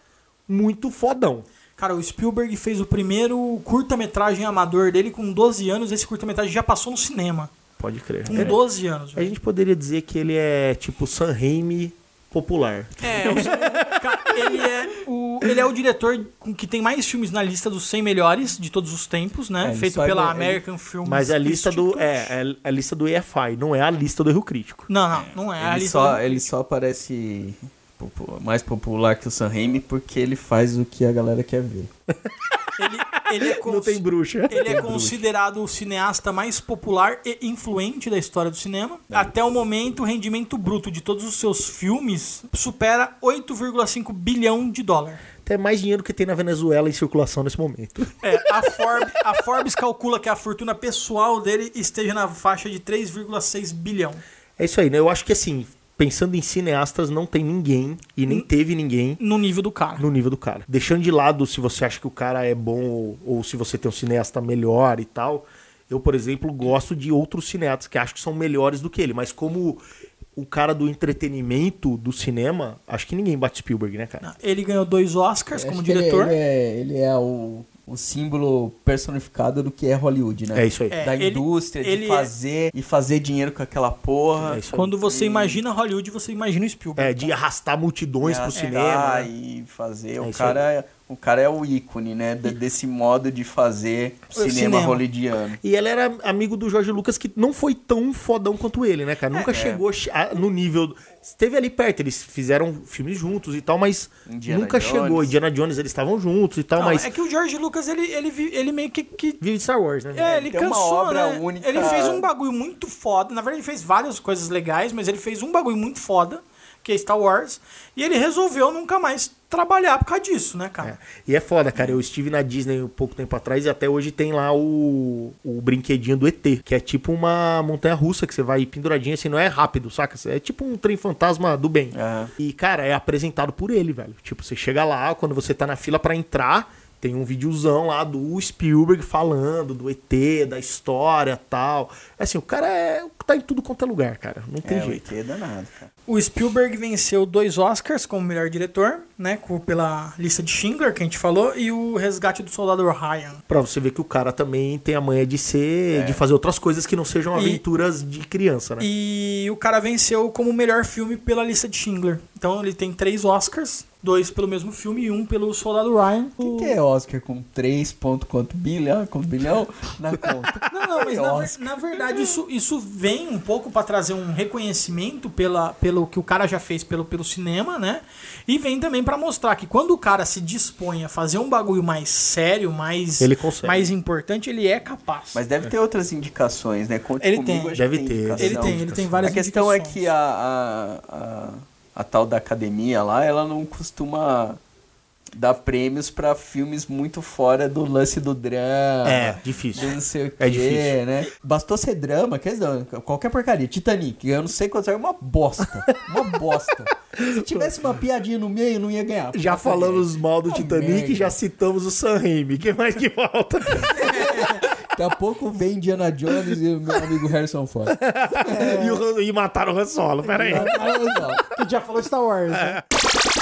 muito fodão. Cara, o Spielberg fez o primeiro curta-metragem amador dele com 12 anos. Esse curta-metragem já passou no cinema. Pode crer. Com É. 12 anos. A gente poderia dizer que ele é tipo San Raimi popular. É, o, ele é o. ele é o diretor com- que tem mais filmes na lista dos 100 melhores de todos os tempos, né? É, Feito só- pela ele- American Film Mas é a lista do. Institute. É, é a lista do EFI, não é a lista do Erro Crítico. Não, não, não é a Ele lista só, do- ele só parece popu- mais popular que o Sam Raimi porque ele faz o que a galera quer ver. Ele, ele é Não cons- tem bruxa. Ele é considerado o cineasta mais popular e influente da história do cinema. Até o momento, o rendimento bruto de todos os seus filmes supera 8,5 bilhão de dólar. Até mais dinheiro que tem na Venezuela em circulação nesse momento. É, a, Forbes, a Forbes calcula que a fortuna pessoal dele esteja na faixa de 3,6 bilhão. É isso aí, né? Eu acho que assim, pensando em cineastas, não tem ninguém e nem teve ninguém No nível do cara. no nível do cara. Deixando de lado se você acha que o cara é bom ou, ou se você tem um cineasta melhor e tal. Eu, por exemplo, gosto de outros cineastas que acho que são melhores do que ele, mas como o cara do entretenimento do cinema, acho que ninguém bate Spielberg, né, cara? Ele ganhou dois Oscars Eu como acho que ele- diretor. Ele, é, ele é o, o símbolo personificado do que é Hollywood, né? É isso aí. É, Da ele- indústria, ele de fazer e fazer dinheiro com aquela porra. É isso aí. Quando você imagina Hollywood, você imagina o Spielberg. É, de arrastar multidões pro É, cinema. né? e fazer. É o, cara, o cara é o ícone, né? de- desse modo de fazer cinema, cinema. hollywoodiano. E ele era amigo do Jorge Lucas, que não foi tão fodão quanto ele, né, cara? Nunca É. chegou a- no nível. Esteve ali perto, eles fizeram filmes juntos e tal, mas Indiana nunca Jones. chegou. Indiana Jones, eles estavam juntos e tal, Não, mas. É que o George Lucas, ele, ele, ele meio que, que Vive de Star Wars, né? É, ele tem uma cansou, obra né? única. Ele fez um bagulho muito foda. Na verdade, ele fez várias coisas legais, mas ele fez um bagulho muito foda, que é Star Wars. E ele resolveu nunca mais trabalhar por causa disso, né, cara? E é foda, cara. Eu estive na Disney um pouco tempo atrás e até hoje tem lá o, o brinquedinho do ET, que é tipo uma montanha russa que você vai penduradinha assim, não é rápido, saca? É tipo um trem fantasma do bem. Aham. E, cara, é apresentado por ele, velho. Tipo, você chega lá, quando você tá na fila pra entrar, tem um videozão lá do Spielberg falando do ET, da história tal. É assim, o cara é, tá em tudo quanto é lugar, cara. Não tem É, o jeito. ET é danado, cara. O Spielberg venceu dois Oscars como melhor diretor, né? com- Pela lista de Schindler, que a gente falou, e o Resgate do Soldado Ryan. Pra você ver que o cara também tem a manha de ser, de fazer outras coisas que não sejam E- aventuras de criança, né? E o cara venceu como melhor filme pela lista de Schindler. Então ele tem três Oscars, dois pelo mesmo filme e um pelo Soldado Ryan. O que, que é Oscar com 3 ponto quanto bilhão, quanto bilhão na conta? Não, não, mas É na, ver- na verdade isso, isso vem um pouco pra trazer um reconhecimento pela, pelo que o cara já fez pelo, pelo cinema, né? E vem também pra mostrar que quando o cara se dispõe a fazer um bagulho mais sério, mais, Ele consegue. mais importante, ele é capaz. Mas deve ter outras indicações, né? Conte Ele comigo, tem. Deve que ter. indicação. ele tem, ele tem várias A questão é indicações. que a, a, a, a tal da academia lá, ela não costuma dar prêmios pra filmes muito fora do lance do drama. É, difícil. não sei o quê, É difícil. né? Bastou ser drama, quer dizer, qualquer porcaria. Titanic, eu não sei quanto é uma bosta. Uma bosta. Se tivesse uma piadinha no meio, não ia ganhar. Já falamos mal do Ah, Titanic merda. já citamos o Sam Raimi. O que mais que falta? Daqui a pouco vem Indiana Jones e o meu amigo Harrison Ford. e, o, Han- e mataram o Han Solo, pera aí. Que já falou Star Wars, né?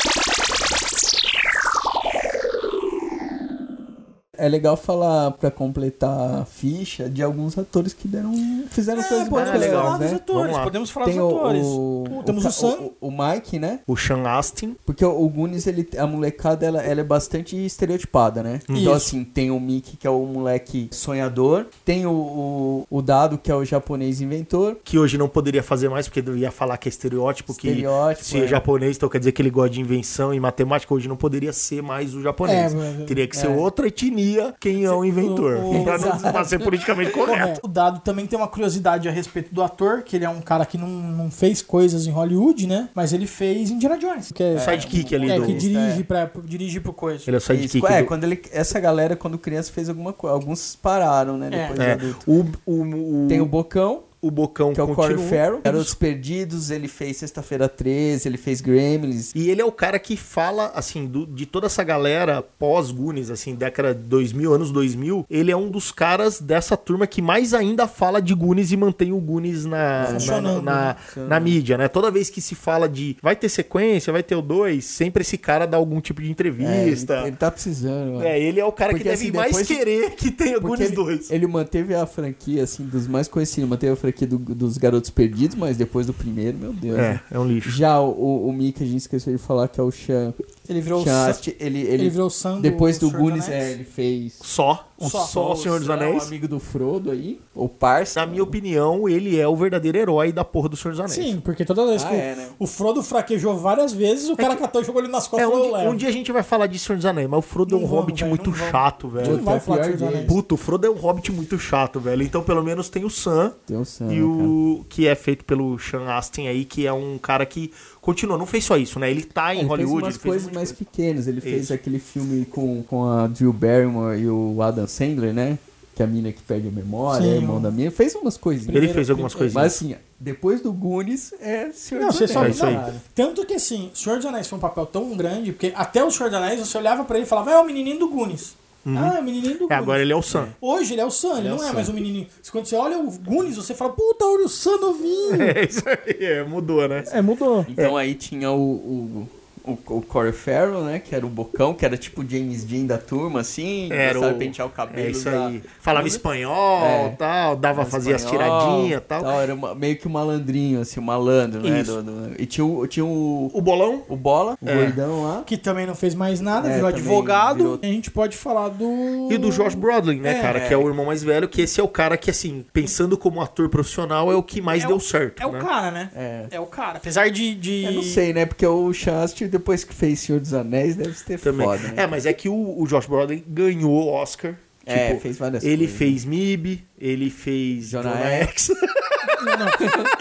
É legal falar, pra completar a ficha, de alguns atores que deram, fizeram coisas É, podemos bem legais, falar dos né? atores, Vamos lá. podemos falar Tem dos o, atores. o, Pô, temos o, o Sam. o, o Mike, né? O Sean Astin. Porque o, o Goonies, ele, a molecada, ela, ela é bastante estereotipada, né? Então, Isso. assim, tem o Mickey, que é o moleque sonhador. Tem o, o, o Dado, que é o japonês inventor. Que hoje não poderia fazer mais, porque ia falar que é estereótipo, Estereótipo, que se é é. japonês, então quer dizer que ele gosta de invenção e matemática, hoje não poderia ser mais o japonês. É, mas- Teria que ser é. outra etnia quem é o inventor. o- pra, não, pra ser politicamente correto. O Dado também tem uma curiosidade a respeito do ator, que ele é um cara que não, não fez coisas em Hollywood, né? Mas ele fez Indiana Jones. Que é, Sidekick ali é, do- que dirige, pra, dirige pro coisa. Ele é Isso, sidekick. é, do- quando ele, essa galera, quando criança, fez alguma coisa. Alguns pararam, né? É. Depois de É, adulto. o, o, o, Tem o Bocão, o Bocão que é o Corey continua. Farrell. Garotos Perdidos, ele fez Sexta-feira 13, ele fez Gremlins. E ele é o cara que fala, assim, do- de toda essa galera pós-Goonies, assim, década de 2000, anos 2000, ele é um dos caras dessa turma que mais ainda fala de Goonies e mantém o Goonies na, na, Funcionando, na, na mídia, né? Toda vez que se fala de vai ter sequência, vai ter o 2, sempre esse cara dá algum tipo de É, entrevista. ele, ele tá precisando, mano. É, ele é o cara Porque, que deve assim, mais querer que tenha Goonies ele, 2. ele manteve a franquia, assim, dos mais conhecidos. Manteve a franquia do- dos Garotos Perdidos, mas depois do primeiro, meu Deus. né? É, é um lixo. Já o, o Mickey, a gente esqueceu de falar que é o Sean. Ele virou o ele, ele, ele virou o Sam do Depois do dos Goonies, é, ele fez... Só. Só. Só, o Senhor dos Anéis. o amigo do Frodo aí, o parça. Na minha opinião, ele é o verdadeiro herói da porra do Senhor dos Anéis. Sim, porque toda vez Ah, que o- é, né? o Frodo fraquejou várias vezes, o cara catou e jogou ele nas costas É, um, um dia a gente vai falar de Senhor dos Anéis, mas o Frodo é Não um vamos, hobbit velho, muito não vamos. chato, Não velho. vai é o falar de Senhor dos. Anéis. Puto, o Frodo é um hobbit muito chato, velho. Então, pelo menos tem o Sam Tem o Sam, e o que é feito pelo Sean Astin aí, que é um cara que continua, não fez só isso, né? Ele tá em Ele Hollywood, fez umas ele fez coisas de mais coisa. pequenas. Ele fez Isso. aquele filme com, com a Drew Barrymore e o Adam Sandler, né? Que é a mina que perde a memória, Sim, é irmão da mina. Fez umas coisinhas. Ele fez algumas coisinhas. Mas assim, depois do Goonies, é Senhor Não, dos vocês só Anéis, isso aí. Tanto que assim, o Senhor dos Anéis foi um papel tão grande, porque até o Senhor dos Anéis você olhava pra ele e falava, é o menininho do Goonies. Ah, é o menininho do É, Goonies. agora ele é o Sam. Hoje ele é o Sam, ele é o não é Sam. mais o menininho. Quando você olha o Goonies, você fala, puta, olha o Sam novinho. É isso aí, é, mudou, né? É, mudou. Então aí tinha o, o, o, o Corey Farrell, né? Que era o bocão, que era tipo o James Dean da turma, assim. Era gostava o... pentear o cabelo. É isso usar- aí. Falava espanhol, É. tal, dava, fazia as tiradinhas tal. Era uma- meio que um malandrinho, assim, um malandro, né? Do- do- e tinha, o, tinha o, O bolão? o Bola, o É. gordão lá. Que também não fez mais nada, É, virou advogado. virou- E a gente pode falar do. E do Josh Brolin, né, É. cara? Que é o irmão mais velho, que esse é o cara que, assim, pensando como ator profissional, é o que mais É deu o- certo, É o né? cara, né? É. É o cara. Apesar de. de... Eu não sei, né? Porque o Chast, depois que fez Senhor dos Anéis, deve ter Também. foda, né? É, mas é que o, o Josh Brolin ganhou o Oscar. É, Tipo, fez várias Ele coisas, fez MIB, ele fez Jonah Jonah X.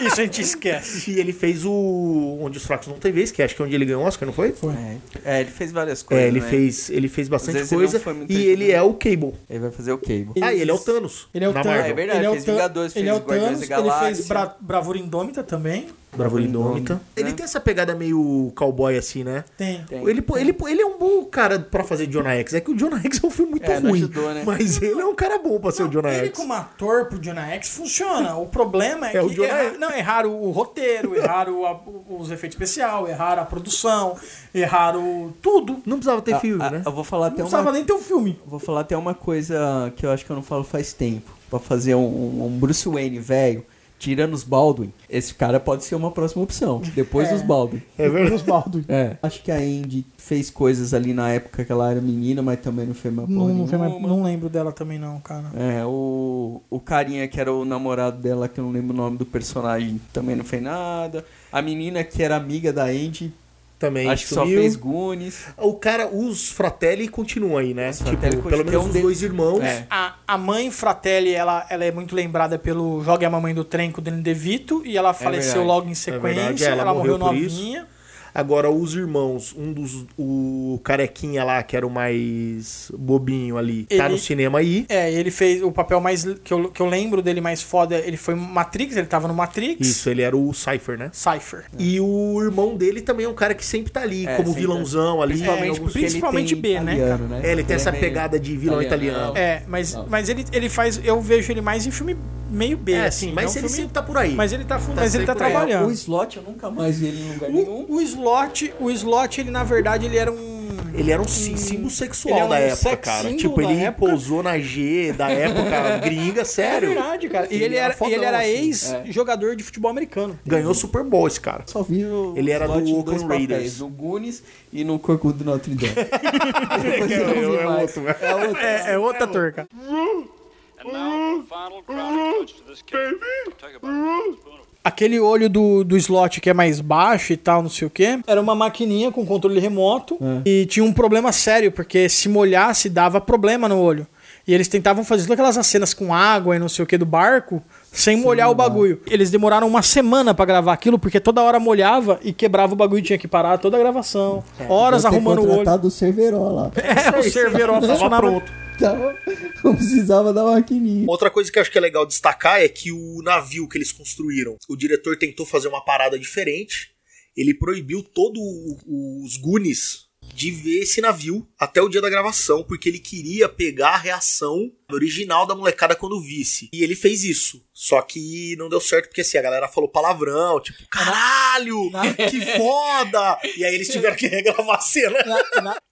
Isso a gente esquece. e ele fez o Onde os Fracos Não Tem Vez, que acho que é onde ele ganhou o Oscar, não foi? Foi. É, É, ele fez várias coisas, É, ele né? fez, ele fez bastante ele coisa. não E ajudado. ele é o Cable. Ele vai fazer o Cable. Ah, e ele é o Thanos. Ele é o Thanos. É verdade, ele é o fez Vingadores, ele fez é o Guardiões Thanos, ele fez Bra Bravura Indômita também. Bravura Indômita. Né? Ele tem essa pegada meio cowboy assim, né? Tem. Tem. Ele, ele, ele é um bom cara pra fazer Jonah X. É que o Jonah X é um filme muito É, não ruim. ajudou, né? Mas ele é um cara bom pra ser o Jonah Ele X. como ator pro Jonah X funciona. O problema é, É que erra- não, erraram o roteiro, erraram a- os efeitos especiais, erraram a produção, erraram tudo. Não precisava ter Ah, filme, ah, né? Eu vou falar Não até precisava uma... nem ter um filme. Vou falar até uma coisa que eu acho que eu não falo faz tempo. Pra fazer um, um Bruce Wayne velho, tirando os Baldwin. Esse cara pode ser uma próxima opção. Depois É. dos Baldwin. É verdade. Os Baldwin. É. Acho que a Andy fez coisas ali na época que ela era menina, mas também não fez mais porra Não, foi não lembro dela também não, cara. É, o, o carinha que era o namorado dela, que eu não lembro o nome do personagem, também não fez nada. A menina que era amiga da Andy, Também acho que só sumiu. fez Goonies. O cara, os Fratelli continuam aí, né? Tipo, Fratelli pelo menos um os deles- dois irmãos. É. A, a mãe Fratelli, ela, ela é muito lembrada pelo Jogue a Mamãe do Trem com o Danny DeVito e ela faleceu verdade. logo em É sequência. é, ela, ela morreu, morreu por isso. Agora, os irmãos, um dos. O carequinha lá, que era o mais bobinho ali, tá Ele- no cinema aí. É, ele fez o papel mais. Que eu, que eu lembro dele mais foda. Ele foi Matrix, ele tava no Matrix. Isso, ele era o Cypher, né? Cypher. E o irmão dele também é um cara que sempre tá ali, É, como vilãozão ali. Principalmente- ele principalmente tem B, né, italiano, né? É, ele tem essa é meio pegada de vilão italiano. É, mas, Não. mas ele, ele faz. Eu vejo ele mais em filme meio B, É, assim. sim, mas não ele filme- sempre tá por aí. Mas ele tá, mas ele tá trabalhando. O slot eu nunca mais vi ele em lugar nenhum. O, o slot, o slot, ele na verdade ele era um. Ele era um sí- símbolo sexual Ele é um da época, cara. Tipo, ele época. pousou na G da época gringa, É sério. verdade, cara. E Ele ele era era, fodão, ele era assim. ex-jogador de futebol americano. Ganhou Super Bowl esse cara. Só vi o Ele era do Oakland dois papéis, Raiders. No Goonies e no Corcunda do Notre Dame. É outro. É outro. É, é outra ator, cara. Spoon of Aquele olho do, do slot que é mais baixo e tal, não sei o que, era uma maquininha com controle remoto e tinha um problema sério, porque se molhasse dava problema no olho. E eles tentavam fazer todas aquelas cenas com água e não sei o que do barco sem molhar o bagulho. Eles demoraram uma semana pra gravar aquilo, porque toda hora molhava e quebrava o bagulho tinha que parar toda a gravação. Horas Deve ter arrumando o olho. contratado o Cerveró lá. É, o Tava funcionava. pronto. Então, não precisava da maquininha. Outra coisa que eu acho que é legal destacar é que o navio que eles construíram, o diretor tentou fazer uma parada diferente. Ele proibiu todos os Goonies de ver esse navio até o dia da gravação, porque ele queria pegar a reação original da molecada quando visse. E ele fez isso. Só que não deu certo, porque assim, a galera falou palavrão, tipo, caralho, que foda! E aí eles tiveram que regravar a cena.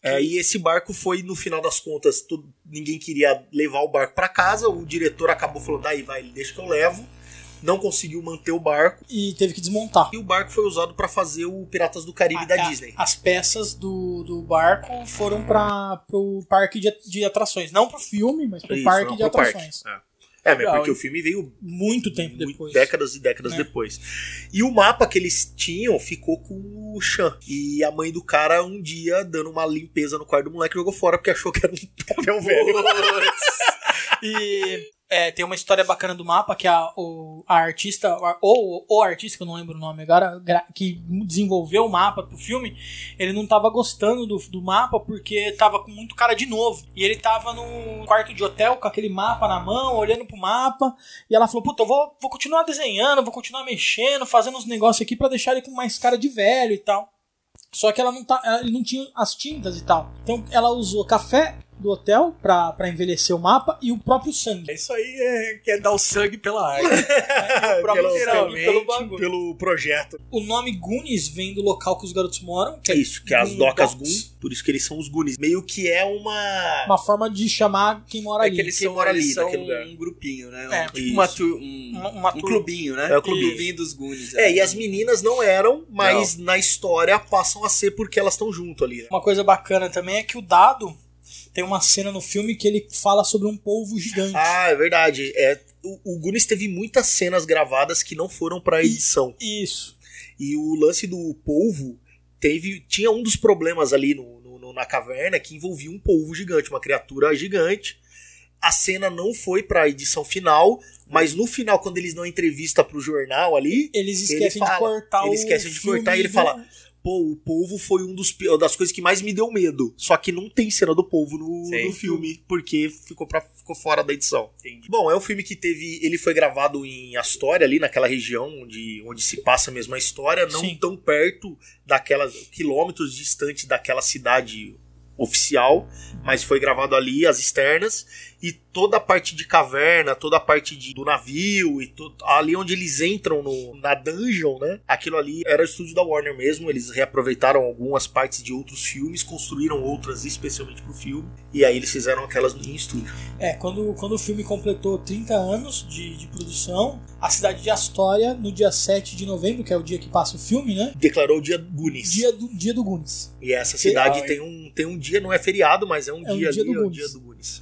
É, e esse barco foi, no final das contas, tudo- ninguém queria levar o barco pra casa. O diretor acabou falando: daí vai, deixa que eu levo. Não conseguiu manter o barco E teve que desmontar. e o barco foi usado pra fazer o Piratas do Caribe da A- a- Disney. As peças do, do barco foram para pro parque de, de atrações. Não pro filme, mas pro Isso, parque não, de pro parque. atrações. É. É, Legal, porque o filme veio Muito tempo muito- depois. décadas e décadas É. depois. E o mapa que eles tinham ficou com o Chan. E a mãe do cara, um dia, dando uma limpeza no quarto do moleque, jogou fora porque achou que era um papel velho. E é, tem uma história bacana do mapa que a, o, a artista, ou o artista, que eu não lembro o nome agora, que desenvolveu o mapa pro filme, ele não tava gostando do, do mapa porque tava com muito cara de novo. E ele tava no quarto de hotel com aquele mapa na mão, olhando pro mapa, e ela falou: Puta, eu vou, vou continuar desenhando, vou continuar mexendo, fazendo uns negócios aqui pra deixar ele com mais cara de velho e tal. Só que ela não tá, ela- não tinha as tintas e tal. Então ela usou café do hotel pra, pra envelhecer o mapa e o próprio sangue. Isso aí é, quer dar o sangue pela arte. O próprio pelo, sangue pelo pelo, bagulho. pelo projeto. O nome Goonies vem do local que os garotos moram. Que É isso, que é as docas Docks. Goon, por isso que eles são os Goonies. Meio que é uma. Uma forma de chamar quem mora É ali. que eles Quem são, mora ali, eles são um grupinho, né? É, um, tipo isso. uma tur- um, Uma- uma um clubinho, né? É, o clubinho. clubinho dos Goonies. É, e as meninas não eram, mas na história passam a ser porque elas estão junto ali. Né? Uma coisa bacana também é que o Dado tem uma cena no filme que ele fala sobre um polvo gigante. Ah, é verdade. É, o, o Goonies teve muitas cenas gravadas que não foram pra edição. Isso. E o lance do polvo teve tinha um dos problemas ali no, no- na caverna que envolvia um polvo gigante, uma criatura gigante. A cena não foi pra edição final, mas no final, quando eles dão a entrevista pro jornal ali, Eles Ele esquecem de fala, cortar ele o esquece de filme cortar e ele fala, pô, o polvo foi um dos das coisas que mais me deu medo. Só que não tem cena do polvo no, no filme, porque ficou, pra, ficou fora da edição. Bom, é um filme que teve. Ele foi gravado em Astoria, ali naquela região onde, onde se passa mesmo a história, não Sim. tão perto daquelas. quilômetros distante daquela cidade oficial, mas foi gravado ali, as externas, e toda a parte de caverna, toda a parte de- do navio, e ali onde eles entram no, na dungeon, né? Aquilo ali era o estúdio da Warner mesmo, eles reaproveitaram algumas partes de outros filmes, construíram outras especialmente pro filme, e aí eles fizeram aquelas em estúdio. É, quando, quando o filme completou 30 anos de, de produção, a cidade de Astoria, no dia 7 de novembro, que é o dia que passa o filme, né? Declarou o dia Goonies. Dia do, dia do Goonies. E essa cidade Legal, tem um, tem um dia, não é feriado, mas é um É um dia dia ali, do é o dia do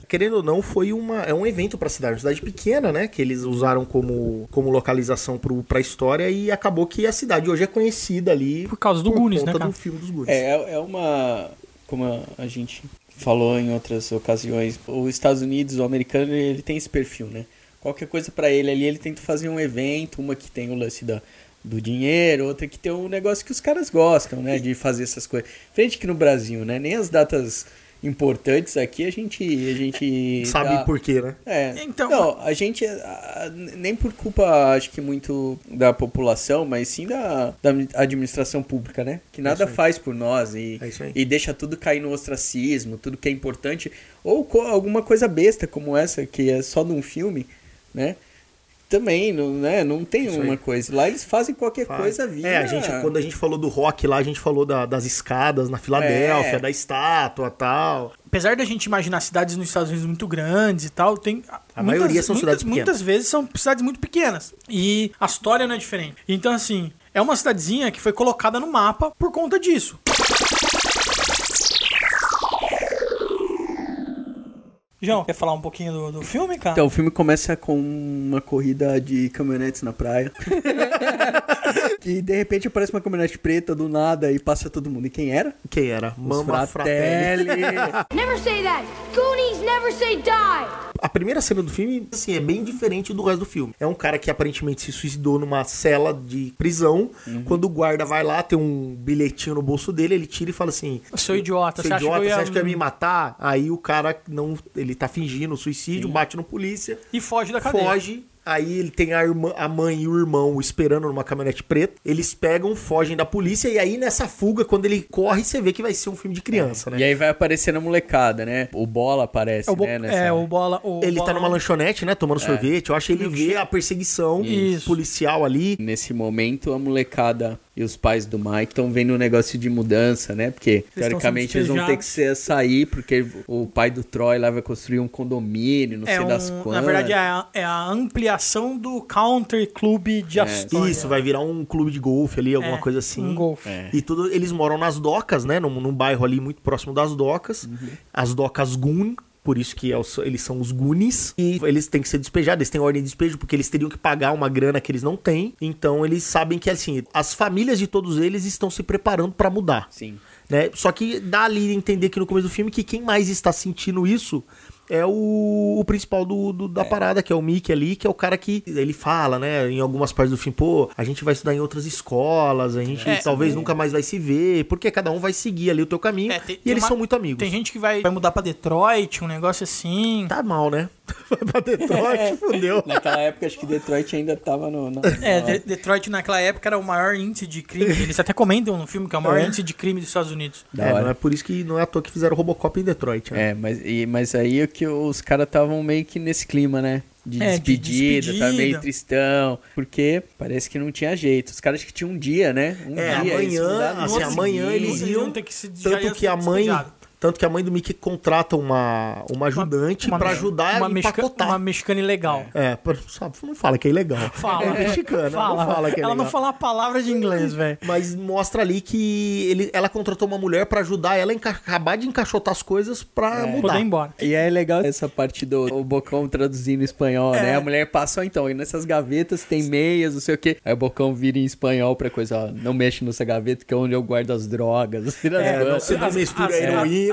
Querendo ou não, foi uma, é um evento pra cidade, uma cidade pequena, né? Que eles usaram como, como localização pro, pra história e acabou que a cidade hoje é conhecida ali Por causa do por Goonies, conta né, cara? do filme dos Goonies. É, é uma. Como a gente falou em outras ocasiões, os Estados Unidos, o americano, ele tem esse perfil, né? Qualquer coisa pra ele ali, ele tenta fazer um evento, uma que tem o lance da, do dinheiro, outra que tem um negócio que os caras gostam, né? De fazer essas coisas. Frente que no Brasil, né? Nem as datas importantes aqui a gente. A gente Sabe dá- por quê, né? É. Então- Não, a gente, a- nem por culpa, acho que muito da população, mas sim da, da administração pública, né? Que nada aí. faz por nós e, É e deixa tudo cair no ostracismo, tudo que é importante. Ou co- alguma coisa besta como essa, que é só de um filme, né? Também, não, né? não tem Isso aí. uma coisa. Lá eles fazem qualquer Faz. coisa via... É, a gente, quando a gente falou do rock lá, a gente falou da- das escadas na Filadélfia, É. da estátua tal. Apesar da gente imaginar cidades nos Estados Unidos muito grandes e tal, tem. A maioria são cidades muitas, pequenas. muitas vezes são cidades muito pequenas. E a história não é diferente. Então, assim, é uma cidadezinha que foi colocada no mapa por conta disso. João, quer falar um pouquinho do, do filme, cara? Então, o filme começa com uma corrida de caminhonetes na praia. e de repente aparece uma caminhonete preta do nada e passa todo mundo. E quem era? Quem era? Os Mama Fratelli. Never say that. Goonies never say die. A primeira cena do filme, assim, é bem diferente do resto do filme. É um cara que aparentemente se suicidou numa cela de prisão. Uhum. Quando o guarda vai lá, tem um bilhetinho no bolso dele, ele tira e fala assim: Seu idiota, Seu você acha idiota, que eu ia- você acha que ia me matar? Aí o cara não. Ele tá fingindo suicídio, bate no polícia, E foge da cadeia. foge. Aí ele tem a, irmã, a mãe e o irmão esperando numa caminhonete preta. Eles pegam, fogem da polícia. E aí nessa fuga, quando ele corre, você vê que vai ser um filme de criança, né? E aí vai aparecendo a molecada, né? O Bola aparece, É o, bo- né? nessa- é, o bola. O Ele bola tá numa lanchonete, né? Tomando sorvete. Eu acho que ele vê a perseguição Isso. policial ali. Nesse momento, a molecada e os pais do Mike estão vendo um negócio de mudança, né? Porque, estão teoricamente, eles vão ter que ser, sair, porque o pai do Troy lá vai construir um condomínio, não É sei das um, quantas. na verdade, é a, é a ampliação do Country Club de Astoria. Isso, vai virar um clube de golfe ali, alguma É, coisa assim. Um golfe. É. E tudo, eles moram nas docas, né? Num, num bairro ali muito próximo das docas. Uhum. As docas Goon. Por isso que é eles são os Goonies. E eles têm que ser despejados, eles têm ordem de despejo, porque eles teriam que pagar uma grana que eles não têm. Então eles sabem que, assim, as famílias de todos eles estão se preparando pra mudar. Sim. né? Só que dá ali a entender que no começo do filme que quem mais está sentindo isso é o, o principal do, do- da parada, que é o Mickey ali, que é o cara que ele fala, né, em algumas partes do filme, pô, a gente vai estudar em outras escolas, a gente É. talvez nunca mais vai se ver, porque cada um vai seguir ali o teu caminho, É, tem- e tem eles uma- são muito amigos. Tem gente que vai, vai mudar pra Detroit, um negócio assim. Tá mal, né? Vai pra Detroit, fudeu. Naquela época, acho que Detroit ainda tava no. na- É, na- Detroit naquela época era o maior índice de crime. Eles até comentam no filme que é o maior É. índice de crime dos Estados Unidos. da É, hora. não é por isso que não é à toa que fizeram Robocop em Detroit, né? É, mas, e, mas aí é que os caras estavam meio que nesse clima, né? De É, de despedida, tá meio despedida. tristão. Porque parece que não tinha jeito. Os caras que tinham um dia, né? Um É, dia. amanhã, no assim, amanhã eles iam, ter que se- tanto que a mãe. Tanto que a mãe do Mickey contrata uma, uma ajudante pra ajudar uma a mexica- empacotar. Uma mexicana ilegal. É, por- sabe, não fala que é ilegal. Fala. É mexicana, Fala. não fala que é Ela legal. não fala a palavra de inglês, velho. Mas mostra ali que ele, ela contratou uma mulher pra ajudar ela a enca- acabar de encaixotar as coisas pra mudar. Poder ir embora. E é legal essa parte do o Bocão traduzindo em espanhol, É. né? A mulher passa, ó, então, e nessas gavetas tem meias, não sei o quê. Aí o Bocão vira em espanhol pra coisa, ó, não mexe nessa gaveta que é onde eu guardo as drogas. As É, não coisas. se mistura as-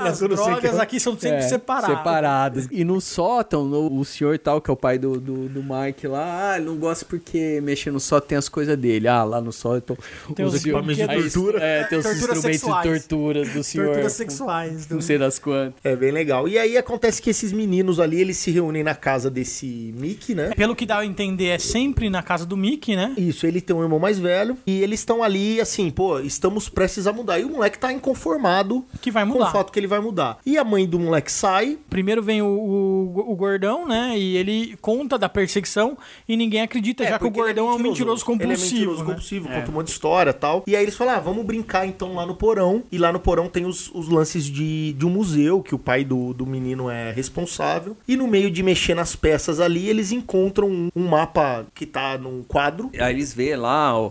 as tudo assim. drogas aqui são sempre É, separadas. separadas. E no sótão, no- o senhor tal, que é o pai do, do, do Mike lá, ah, ele não gosta porque mexer no sótão tem as coisas dele. Ah, lá no sótão. Tem os equipamentos de tortura. É, tem os instrumentos sexuais. de tortura do senhor. Torturas sexuais. do- Não sei das quantas. É bem legal. E aí acontece que esses meninos ali, eles se reúnem na casa desse Mickey, né? Pelo que dá a entender, é sempre na casa do Mickey, né? Isso, ele tem um irmão mais velho e eles estão ali assim, pô, estamos prestes a mudar. E o moleque tá inconformado Que vai com mudar. o fato que ele vai mudar. E a mãe do moleque sai, Primeiro vem o, o, o gordão, né? E ele conta da perseguição e ninguém acredita, já que o ele gordão é, um mentiroso compulsivo. Ele é mentiroso né? compulsivo, conta um monte de história e tal. E aí eles falam, ah, vamos brincar então lá no porão. E lá no porão tem os, os lances de, de um museu, que o pai do, do menino é responsável. E no meio de mexer nas peças ali, eles encontram um, um mapa que tá num quadro. Aí eles vê lá, ó,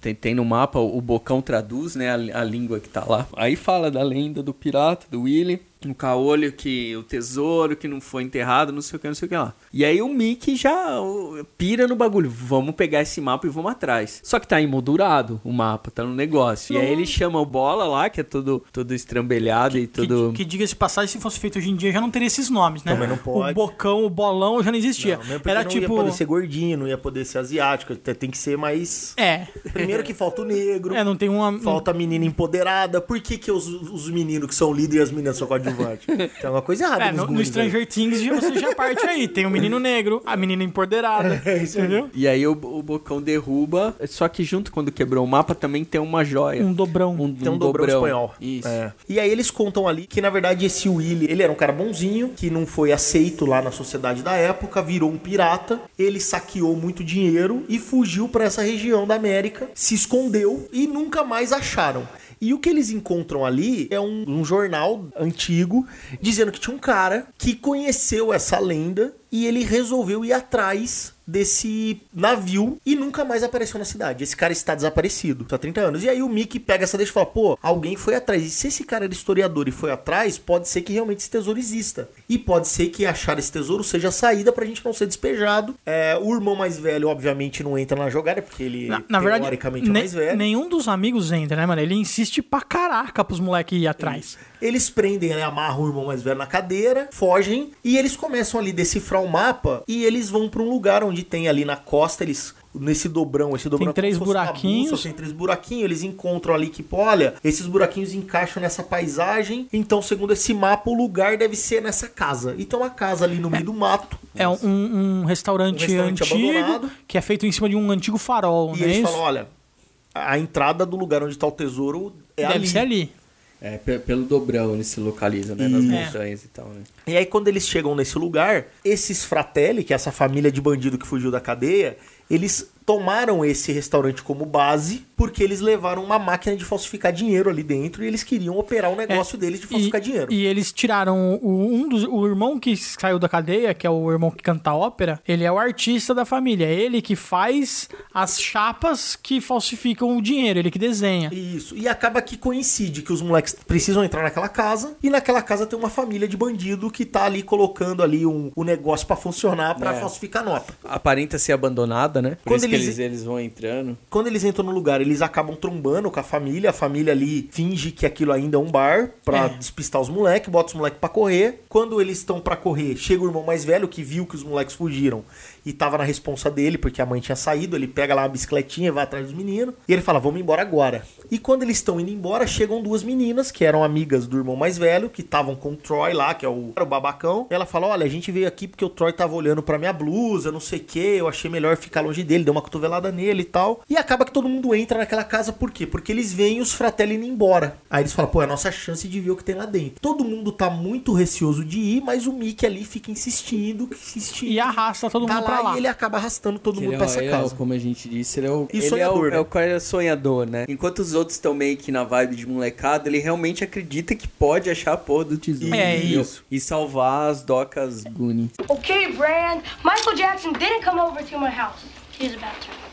tem, tem no mapa, o Bocão traduz, né, a, a língua que tá lá. Aí fala da lenda do pirata, do Willy, no caolho, que o tesouro que não foi enterrado, não sei o que, não sei o que lá. E aí o Mickey já pira no bagulho, vamos pegar esse mapa e vamos atrás. Só que tá emoldurado o mapa, tá no negócio. E aí ele chama o Bola lá, que é todo, todo estrambelhado e Que, todo... que diga-se de passagem, se fosse feito hoje em dia, já não teria esses nomes, né? Também não pode. O bocão, o bolão já não existia. Não, Era não tipo. ia poder ser gordinho, não ia poder ser asiático. tem- Tem que ser mais... É. Primeiro que falta o negro. É, não tem uma. Falta a menina empoderada. Por que, que os, os meninos que são líderes e as meninas são coadjuvantes? Tem uma coisa errada É, nos no, no Stranger Things já- você já parte aí. Tem o menino negro, a menina empoderada. É, isso aí. entendeu? E aí o, o Bocão derruba, só que junto quando quebrou o mapa também tem uma joia. Um dobrão. Um, Tem um dobrão, espanhol. Isso. É. E aí eles contam ali que, na verdade, esse Willy, ele era um cara bonzinho, que não foi aceito lá na sociedade da época, virou um pirata, ele saqueou muito dinheiro e fugiu pra essa região da América, se escondeu e nunca mais acharam. E o que eles encontram ali é um, um jornal antigo dizendo que tinha um cara que conheceu essa lenda e ele resolveu ir atrás desse navio e nunca mais apareceu na cidade. Esse cara está desaparecido há 30 anos. E aí o Mickey pega essa deixa e fala: pô, alguém foi atrás. E se esse cara era historiador e foi atrás, pode ser que realmente esse tesouro exista. E pode ser que achar esse tesouro seja a saída pra gente não ser despejado. É, o irmão mais velho, obviamente, não entra na jogada, porque ele Na, na verdade, teoricamente é ne- mais velho. nenhum dos amigos entra, né, mano? Ele insiste pra caraca pros moleques ir atrás. Eles prendem, né, amarram o irmão mais velho na cadeira, fogem e eles começam ali a decifrar o mapa e eles vão pra um lugar onde tem ali na costa, eles nesse dobrão, esse dobrão é como três buraquinhos. tem três buraquinhos, eles encontram ali que, olha, esses buraquinhos encaixam nessa paisagem, então segundo esse mapa o lugar deve ser nessa casa. Então a casa ali no meio do mato. É um, um restaurante, Um restaurante antigo abandonado. que é feito em cima de um antigo farol, E não é eles isso? falam, olha, a entrada do lugar onde tá o tesouro é Deve ali. ser ali. É, pe- pelo dobrão ele se localiza, né? Nas montanhas e tal, né? E aí, quando eles chegam nesse lugar, esses fratelli, que é essa família de bandido que fugiu da cadeia, eles tomaram esse restaurante como base porque eles levaram uma máquina de falsificar dinheiro ali dentro e eles queriam operar o negócio deles de falsificar e, dinheiro. E eles tiraram o, um dos, o irmão que saiu da cadeia, que é o irmão que canta ópera, ele é o artista da família. É ele que faz as chapas que falsificam o dinheiro, ele que desenha. Isso. E acaba que coincide que os moleques precisam entrar naquela casa e naquela casa tem uma família de bandido que tá ali colocando ali um, o negócio pra funcionar pra É. falsificar nota. Aparenta ser abandonada, né? Por Quando isso que eles- eles, eles vão entrando. Quando eles entram no lugar, eles acabam trombando com a família. A família ali finge que aquilo ainda é um bar pra É. despistar os moleques, bota os moleques pra correr. Quando eles estão pra correr, chega o irmão mais velho que viu que os moleques fugiram e tava na responsa dele, porque a mãe tinha saído. Ele pega lá uma bicicletinha e vai atrás dos meninos. E ele fala: Vamos embora agora. E quando eles estão indo embora, chegam duas meninas que eram amigas do irmão mais velho, que estavam com o Troy lá, que é o, era o babacão. E ela fala: Olha, a gente veio aqui porque o Troy tava olhando pra minha blusa, não sei o que. Eu achei melhor ficar longe dele, deu uma cotovelada nele e tal. E acaba que todo mundo entra naquela casa, por quê? Porque eles veem os fratelli indo embora. Aí eles falam: Pô, é a nossa chance de ver o que tem lá dentro. Todo mundo tá muito receoso de ir, mas o Mickey ali fica insistindo, insistindo. E arrasta todo tá mundo pra lá. E ele acaba arrastando todo Que mundo ele pra é, essa ele é o- casa. como a gente disse, ele é o, E ele sonhador, é o, né? é o cara é sonhador, né? Enquanto os outros estão meio que na vibe de molecada, ele realmente acredita que pode achar a porra do tesouro. É isso. E salvar as docas Goonies. Okay, Brand. Michael Jackson didn't come over to my house. He was about to.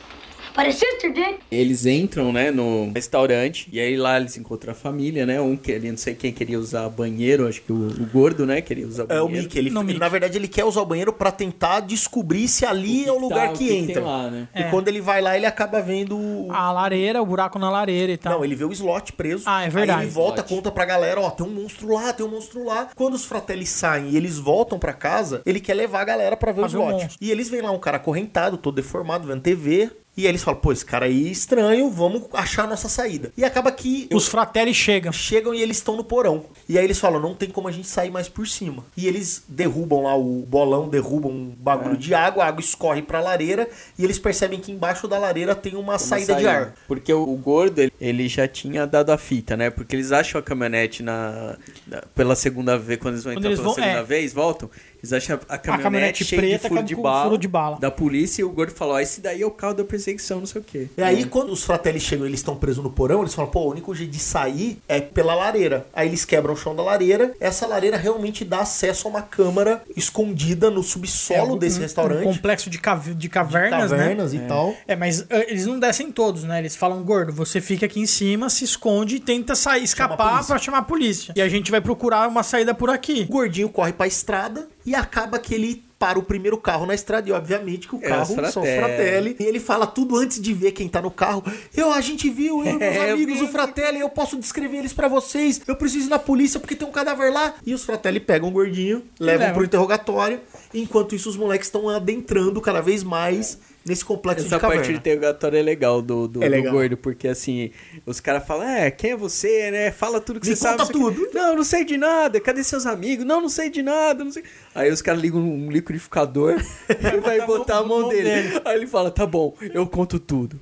Eles entram, né, no restaurante, e aí lá eles encontram a família, né? Um que ele não sei quem queria usar banheiro, acho que o, o gordo, né, queria usar É banheiro. o Mickey. Ele, Não, Mickey. Na verdade, ele quer usar o banheiro pra tentar descobrir se ali é o que lugar tá- o que, que tem entra. lá, né? E É. quando ele vai lá, ele acaba vendo. o- A lareira, o buraco na lareira e tal. Não, ele vê o slot preso. Ah, é verdade. Aí ele volta, Slot. conta pra galera, ó, tem um monstro lá, tem um monstro lá. Quando os fratelli saem e eles voltam pra casa, ele quer levar a galera pra ver Pra o ver o slot. monstro. e eles veem lá um cara acorrentado, todo deformado, vendo TV. E aí eles falam, pô, esse cara aí é estranho, vamos achar a nossa saída. E acaba que Os fratelli chegam. chegam e eles estão no porão. E aí eles falam, não tem como a gente sair mais por cima. E eles derrubam lá o bolão, derrubam um bagulho de água, a água escorre pra lareira e eles percebem que embaixo da lareira tem uma, Uma saída, de ar. Porque o, o gordo, ele, ele já tinha dado a fita, né? Porque eles acham a caminhonete na, na- pela segunda vez, quando eles vão Quando entrar eles pela vão- segunda é. vez, voltam, eles acham a caminhonete, caminhonete cheia preta de furo de, furo bala, de bala. da polícia e o gordo falou, ó, esse daí é o carro da perseguição, não sei o quê. E aí, quando os fratelli chegam e eles estão presos no porão, eles falam, pô, o único jeito de sair é pela lareira. Aí eles quebram o chão da lareira. Essa lareira realmente dá acesso a uma câmara escondida no subsolo É, desse um- restaurante. Um complexo de, cav- de cavernas, né? cavernas e tal. É, mas ah, eles não descem todos, né? Eles falam, gordo, você fica aqui em cima, se esconde e tenta sair, a escapar pra chamar a polícia. E a gente vai procurar uma saída por aqui. O gordinho corre pra estrada e acaba que ele para o primeiro carro na estrada. E obviamente que o É, carro são os Fratelli. E ele fala tudo antes de ver quem tá no carro. Eu, a gente viu, eu e meus É, eu amigos, vi. o Fratelli, eu posso descrever eles pra vocês. Eu preciso ir na polícia porque tem um cadáver lá. E os Fratelli pegam o gordinho, levam levam. pro interrogatório. Enquanto isso, os moleques estão adentrando cada vez mais nesse complexo Essa de caverna. parte do interrogatório é legal do, do, É do legal. gordo, porque assim, os caras falam, é, quem é você, né? Fala tudo que Me você sabe. conta quê. tudo. Não, não sei de nada. Cadê seus amigos? Não, não sei de nada, não sei. Aí os caras ligam um liquidificador e vai botar a mão, mão dele. dele. Aí ele fala, tá bom, eu conto tudo.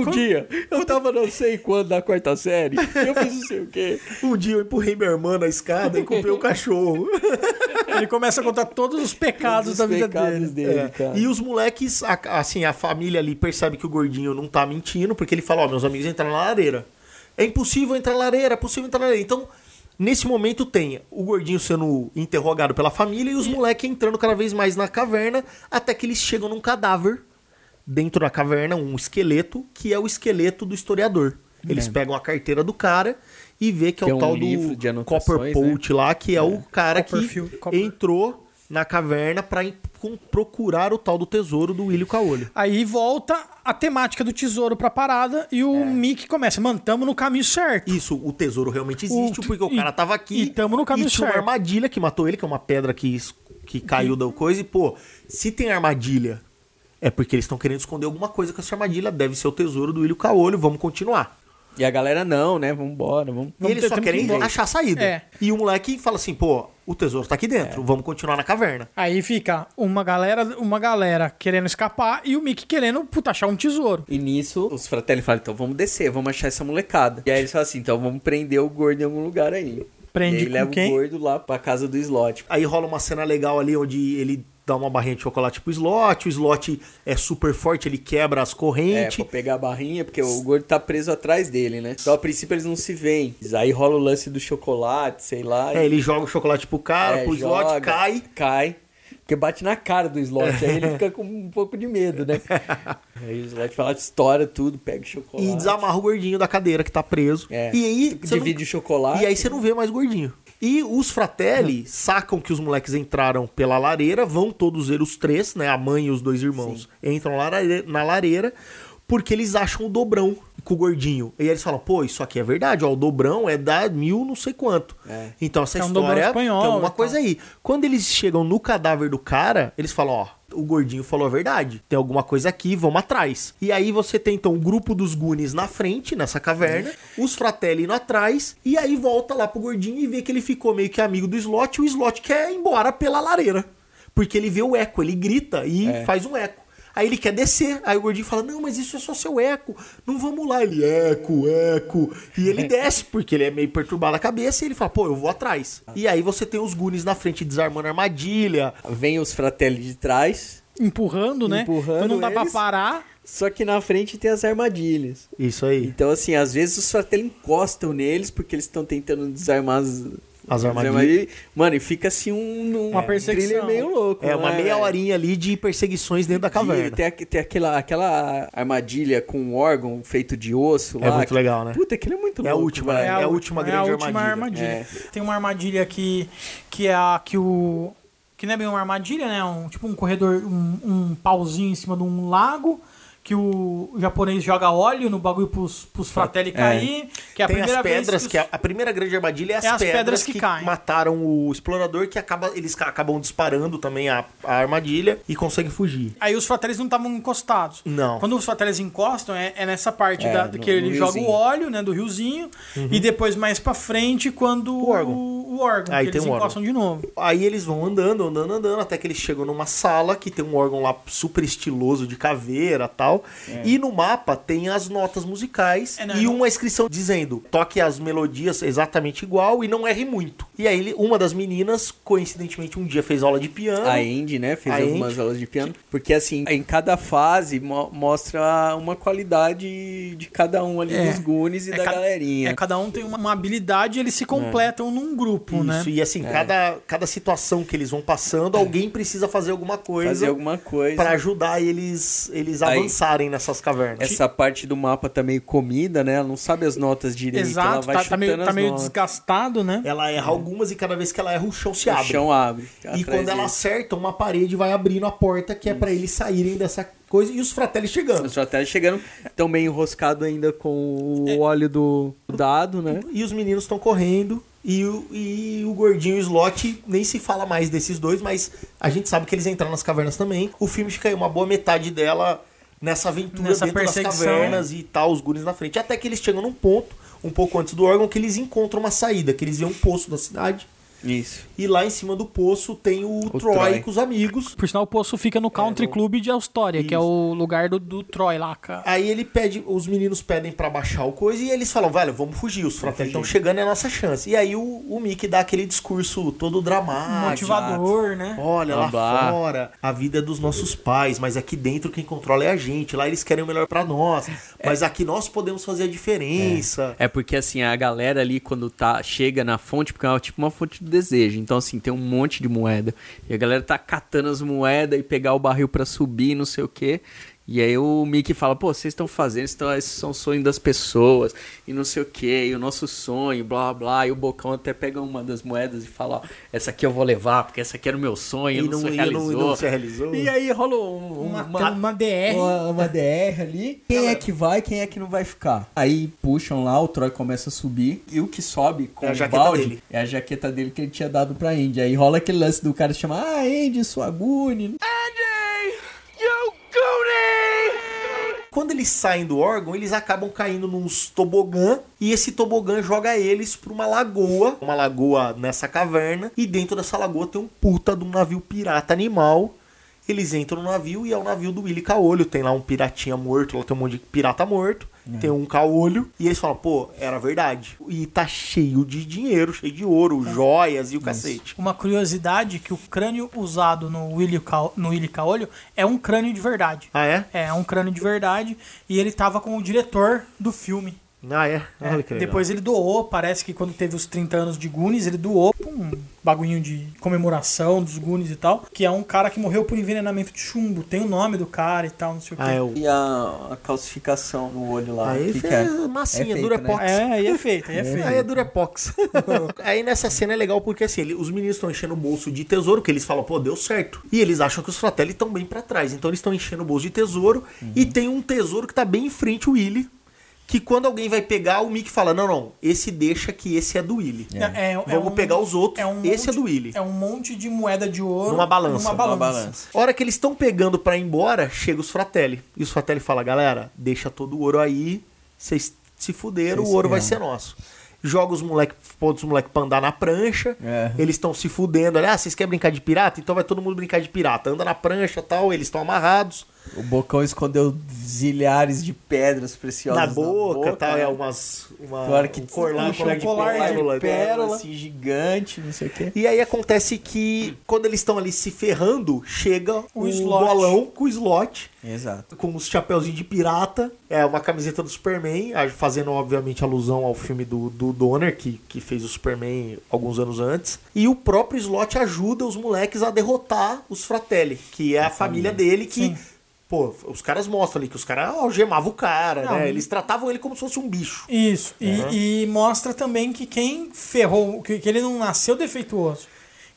Um dia, eu tava não sei quando na quarta série, eu fiz não sei o quê. Um dia eu empurrei minha irmã na escada e comprei um cachorro. Ele começa a contar todos os pecados Todos da os vida pecados dele. dele, É. E os moleques, assim, a família ali percebe que o gordinho não tá mentindo, porque ele fala, ó, meus amigos entraram na lareira. É impossível entrar na lareira, é possível entrar na lareira. Então, nesse momento tem o gordinho sendo interrogado pela família e os moleques entrando cada vez mais na caverna, até que eles chegam num cadáver dentro da caverna, um esqueleto, que é o esqueleto do historiador. Eles pegam a carteira do cara e vê que é o é um tal do anotações, Copperpot lá, que é, o cara Copperfield, que Copper- entrou na caverna com- procurar o tal do tesouro do Willy Caolho. Aí volta a temática do tesouro pra parada e É. o Mickey começa, mano, tamo no caminho certo. Isso, o tesouro realmente existe, O- porque o e- cara tava aqui. e tamo no caminho e tinha uma certo. armadilha que matou ele, que é uma pedra que, que caiu da coisa. E, pô, se tem armadilha, é porque eles estão querendo esconder alguma coisa com essa armadilha. Deve ser o tesouro do Willy Caolho, vamos continuar. E a galera não, né? Vambora, vamos. E eles só que querem embora. achar a saída. É. E o moleque fala assim, pô, o tesouro tá aqui dentro, vamos continuar na caverna. Aí fica uma galera, uma galera querendo escapar e o Mickey querendo, puta, achar um tesouro. E nisso, os fratelli falam, então vamos descer, vamos achar essa molecada. E aí eles falam assim, então vamos prender o gordo em algum lugar aí. Prende e aí com leva quem? o gordo lá pra casa do slot. Aí rola uma cena legal ali onde ele dá uma barrinha de chocolate pro slot, o slot é super forte, ele quebra as É, correntes. pra pegar a barrinha, porque o gordo tá preso atrás dele, né? Então, a princípio, eles não se veem. Aí rola o lance do chocolate, sei lá. É, ele joga o chocolate pro cara, É, pro slot, joga, cai. Cai. Porque bate na cara do slot. aí ele fica com um pouco de medo, né? aí o slot fala, estoura tudo, pega o chocolate. E desamarra o gordinho da cadeira que tá preso. É. E aí. você não- Divide o chocolate. E aí você não vê mais gordinho. E os fratelli sacam que os moleques entraram pela lareira, vão todos eles, os três, né? A mãe e os dois irmãos, entram na lareira, na lareira porque eles acham o dobrão com o gordinho. E aí eles falam, pô, isso aqui é verdade, ó, o dobrão é da mil não sei quanto. É. Então essa É um dobrão história espanhol tem alguma coisa aí. Quando eles chegam no cadáver do cara, eles falam, ó, o gordinho falou a verdade. Tem alguma coisa aqui, vamos atrás. E aí você tem então o grupo dos Goonies na frente, nessa caverna, os fratelli indo atrás, e aí volta lá pro gordinho e vê que ele ficou meio que amigo do Slot, e o Slot quer ir embora pela lareira. Porque ele vê o eco, ele grita e É. faz um eco. Aí ele quer descer. Aí o gordinho fala: Não, mas isso é só seu eco. Não vamos lá. Ele, eco, eco. E ele desce, porque ele é meio perturbado a cabeça. E ele fala: Pô, eu vou atrás. E aí você tem os Goonies na frente desarmando a armadilha. Vem os fratelli de trás, Empurrando, né? Empurrando então não dá pra eles. parar. só que na frente tem as armadilhas. Isso aí. Então, assim, às vezes os fratelli encostam neles porque eles estão tentando desarmar as, As armadilhas. Mano, e fica assim um, Uma perseguição. thriller meio louco. É uma né, meia horinha ali de perseguições dentro da caverna. Tem, tem aquela, aquela armadilha com um órgão feito de osso É lá. muito que- legal, né? Puta, aquele é muito É a louco. última, velho. É a última grande armadilha. É. Tem uma armadilha que, que é a que o. Que não é bem uma armadilha, né? Um, tipo um corredor, um, um pauzinho em cima de um lago. Que o japonês joga óleo no bagulho pros, pros fratelli cair. Que é a Tem primeira as pedras, vez que, a, primeira grande armadilha é as, É as pedras, pedras que, que caem. mataram o explorador, que acaba, eles ca- acabam disparando também a, a armadilha e conseguem fugir. Aí os fratellis não estavam encostados. Não. Quando os fratellis encostam, é, é nessa parte É, da, no- que ele joga o óleo, né, do riozinho, e depois mais pra frente quando Uhum. O órgão. o, o órgão, Aí que tem eles um órgão. encostam de novo. Aí eles vão andando, andando, andando, até que eles chegam numa sala que tem um órgão lá super estiloso de caveira e tal. E no mapa tem as notas musicais É, não, e não- uma inscrição dizendo: toque as melodias exatamente igual e não erre muito. E aí ele- uma das meninas, coincidentemente, um dia fez aula de piano. A Andy, né, fez A algumas Andy. aulas de piano. Porque, assim, em cada fase mo- mostra uma qualidade de cada um ali É. dos Goonies e É da ca- galerinha. É, cada um tem uma, uma habilidade e eles se completam num grupo, né? Isso, e assim, cada, cada situação que eles vão passando, alguém precisa fazer alguma coisa Fazer alguma coisa. pra ajudar eles, eles Aí- nessas cavernas. Essa parte do mapa tá meio comida, né? Ela não sabe as notas direito. ela Exato, vai tá, tá meio, chutando tá as meio notas. desgastado, né? Ela erra algumas e cada vez que ela erra, o chão se O abre. chão abre. E quando ela acerta, uma parede vai abrindo a porta, que é pra eles saírem dessa coisa, e os fratelli chegando. Os fratelli chegando, tão meio enroscado ainda com É. o óleo do dado, né? E os meninos estão correndo, e o, e o gordinho e o slot, nem se fala mais desses dois, mas a gente sabe que eles entraram nas cavernas também. O filme fica aí uma boa metade dela nessa aventura Nessa dentro das cavernas e tal, os guris na frente. Até que eles chegam num ponto, um pouco antes do órgão, que eles encontram uma saída, que eles veem um poço da cidade. Isso. E lá em cima do poço tem o, Troy, Troy. com os amigos. Por sinal, o poço fica no Country Club de Austria, que é o lugar do, do Troy lá, cara. Aí ele pede, os meninos pedem pra baixar o coisa e eles falam, velho, vamos fugir, os fratelli estão chegando, é a nossa chance. E aí o, o Mickey dá aquele discurso todo dramático. Motivador, né? Olha, lá Blá, blá. fora, a vida é dos nossos pais, mas aqui dentro quem controla é a gente. Lá eles querem o melhor pra nós, mas aqui nós podemos fazer a diferença. É porque assim, a galera ali quando tá chega na fonte, porque é tipo uma fonte do desejo. Então assim, tem um monte de moeda. E a galera tá catando as moedas e pegar o barril pra subir, não sei o quê. E aí o Mickey fala, pô, vocês estão fazendo, isso tá- esses são sonhos das pessoas, e não sei o que, e o nosso sonho, blá blá, e o Bocão até pega uma das moedas e fala, ó, essa aqui eu vou levar, porque essa aqui era o meu sonho, E não, não- se e não- realizou. e não se realizou. E aí rola um- Uma, uma, uma DR. Uma, uma DR ali. Quem é que vai, quem é que não vai ficar? Aí puxam lá, o Troy começa a subir. E o que sobe com É o balde dele. é a jaqueta dele que ele tinha dado pra Andy. Aí rola aquele lance do cara chamar, ah, Andy, sua Gune. Quando eles saem do órgão, eles acabam caindo nos tobogã e esse tobogã joga eles pra uma lagoa, uma lagoa nessa caverna, e dentro dessa lagoa tem um puta de um navio pirata animal. Eles entram no navio e é o navio do Willy Caolho. Tem lá um piratinha morto, lá tem um monte de pirata morto. tem um caolho, e eles falam, pô, era verdade. E tá cheio de dinheiro, cheio de ouro, joias e o cacete. Uma curiosidade que o crânio usado no Willy, Ca... no Willy Caolho é um crânio de verdade. Ah, é? É, é um crânio de verdade. E ele tava com o diretor do filme. Ah, é? Olha que legal. Depois ele doou, parece que quando teve os 30 anos de Goonies, ele doou pra um bagulhinho de comemoração dos Goonies e tal, que é um cara que morreu por envenenamento de chumbo. Tem o nome do cara e tal, não sei o quê. Ah, é o... E a, a calcificação no olho lá. Aí que é que é? massinha, É feito, Durepox. É, aí é feito, aí é feito. Aí é Durepox. aí nessa cena é legal porque assim, ele- os meninos estão enchendo o bolso de tesouro, que eles falam, pô, deu certo. E eles acham que os Fratelli estão bem pra trás. Então eles estão enchendo o bolso de tesouro. E tem um tesouro que tá bem em frente o Willy. Que quando alguém vai pegar, o Mickey fala: Não, não, esse deixa que esse é do Willy. É, é Vamos um- pegar os outros. um esse é do Willy. É um monte de moeda de ouro Numa balança. Numa balança. Numa balança. Hora que eles estão pegando pra ir embora, chega os Fratelli. E os Fratelli falam, galera, deixa todo o ouro aí, vocês se fuderam, o ouro vai ser nosso. Joga os moleques, põe os moleques pra andar na prancha, É. eles estão se fudendo. Olha, ah, vocês querem brincar de pirata? Então vai todo mundo brincar de pirata. Anda na prancha tal, eles estão amarrados O Bocão escondeu zilhares de pedras preciosas na boca, tal, né? é umas, uma, Claro que um colar, um colar de colar de pérola, de pérola, né? assim, gigante, não sei o quê. E aí acontece que quando eles estão ali se ferrando, chega O o, slot. bolão com o slot. Exato. com os chapeuzinhos de pirata, é uma camiseta do Superman, a- fazendo obviamente alusão ao filme do, do Donner, que, que fez o Superman alguns anos antes. E o próprio Slot ajuda os moleques a derrotar os Fratelli, que é a família dele que. Sim. Pô, os caras mostram ali que os caras algemavam o cara, Não, né? Eles tratavam ele como se fosse um bicho. Isso. E, e mostra também que quem ferrou, que, que ele não nasceu defeituoso.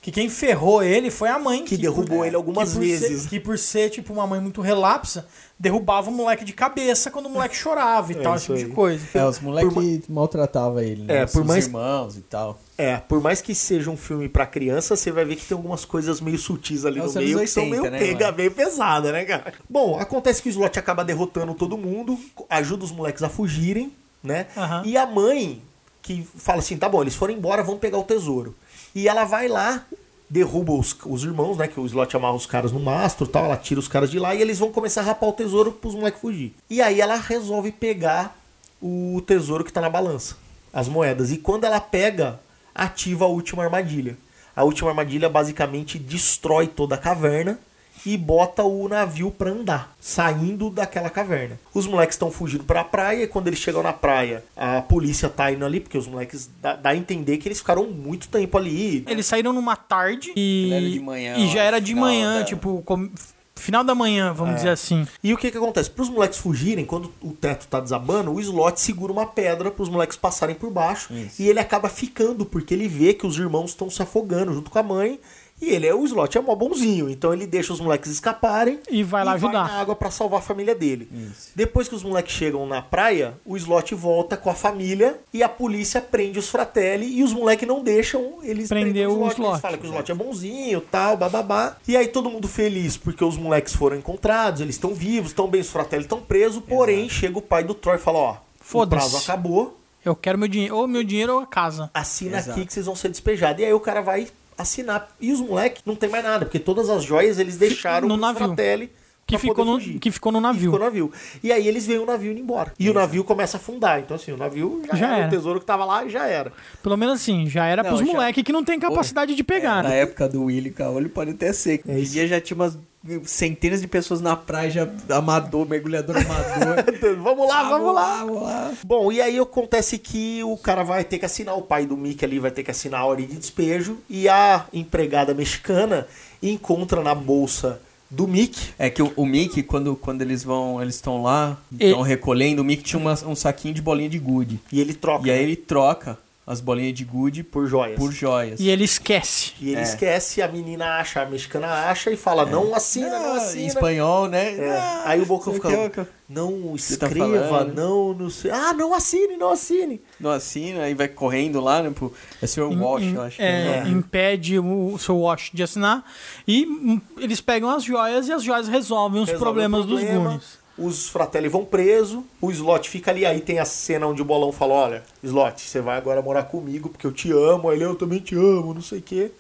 Que quem ferrou ele foi a mãe. Que derrubou por- ele algumas que vezes. ser- que por ser, tipo, uma mãe muito relapsa, derrubava o moleque de cabeça quando o moleque chorava e É tal, esse tipo de aí. coisa. É, os moleques maltratavam ele, né? É, por Os mais- irmãos e tal. É, por mais que seja um filme pra criança, você vai ver que tem algumas coisas meio sutis ali É no meio que são 80, meio né, pega, mano? meio pesada, né, cara? Bom, acontece que o Slot acaba derrotando todo mundo, ajuda os moleques a fugirem, né? Aham. E a mãe, que fala assim: tá bom, eles foram embora, vamos pegar o tesouro. E ela vai lá, derruba os, os irmãos, né? Que o Slot amarra os caras no mastro tal, ela tira os caras de lá e eles vão começar a rapar o tesouro pros moleques fugir. E aí ela resolve pegar o tesouro que tá na balança, as moedas. E quando ela pega, ativa a última armadilha. A última armadilha basicamente destrói toda a caverna e bota o navio pra andar, saindo daquela caverna. Os moleques estão fugindo pra praia e quando eles chegam na praia, a polícia tá indo ali, porque os moleques dá, dá a entender que eles ficaram muito tempo ali. Eles saíram numa tarde e. Ele era de manhã, E já era de manhã, da- tipo, com- final da manhã, vamos dizer assim. E o que que acontece? Para os moleques fugirem, quando o teto tá desabando, o slot segura uma pedra para os moleques passarem por baixo. Isso. E ele acaba ficando, porque ele vê que os irmãos estão se afogando junto com a mãe. E ele é o slot, é mó bonzinho. Então ele deixa os moleques escaparem E vai lá ajudar. na água para salvar a família dele. Isso. Depois que os moleques chegam na praia, o slot volta com a família e a polícia prende os fratelli e os moleques não deixam eles Prender o Eles Slot. falam que o slot é bonzinho, tal, bababá. E aí todo mundo feliz porque os moleques foram encontrados, eles estão vivos, estão bem, os fratelli estão presos, porém chega o pai do Troy e fala, ó, o prazo acabou, Eu quero meu dinheiro, ou meu dinheiro ou a casa. assina Exato. aqui que vocês vão ser despejados. E aí o cara vai assinar. E os moleques não tem mais nada, porque todas as joias eles deixaram no navio. fratelli Que ficou, no, que ficou no navio. ficou no navio. E aí eles veem o navio indo embora. E o navio começa a afundar. Então, assim, o navio já, Já era, era. o tesouro que tava lá já era. Pelo menos assim, já era Não, pros já- moleques que não tem capacidade de pegar, Na né? época do Willy Caolho pode até ser. É Hoje dia já tinha umas centenas de pessoas na praia, já amador, mergulhador amador. vamos lá, vamos lá. Vamos lá. Bom, e aí acontece que o cara vai ter que assinar, o pai do Mickey ali vai ter que assinar a ordem de despejo. E a empregada mexicana encontra na bolsa do Mickey É que o, o Mickey, quando, quando eles vão, eles estão lá, E- estão recolhendo, o Mickey tinha uma- um saquinho de bolinha de gude. e ele troca E aí né, ele troca as bolinhas de gude por joias. por joias. E ele esquece. E ele É. esquece, a menina acha, a mexicana acha e fala, não assina, não Ah, assina. em espanhol, né? É. Ah, Aí o Bocão fica, que, não tá escreva, falando. não, não sei. Ah, não assine, não assine. Não assina, aí vai correndo lá, né? Pro... É Sr. Walsh, Im- eu acho. é, que é. impede o, o seu Wash de assinar. E hum, eles pegam as joias e as joias resolvem os Resolve problemas o dos problema, Goonies. Os fratelli vão preso, o Slot fica ali, aí tem a cena onde o Bolão fala, olha, Slot, você vai agora morar comigo porque eu te amo, aí ele, eu também te amo, não sei o quê.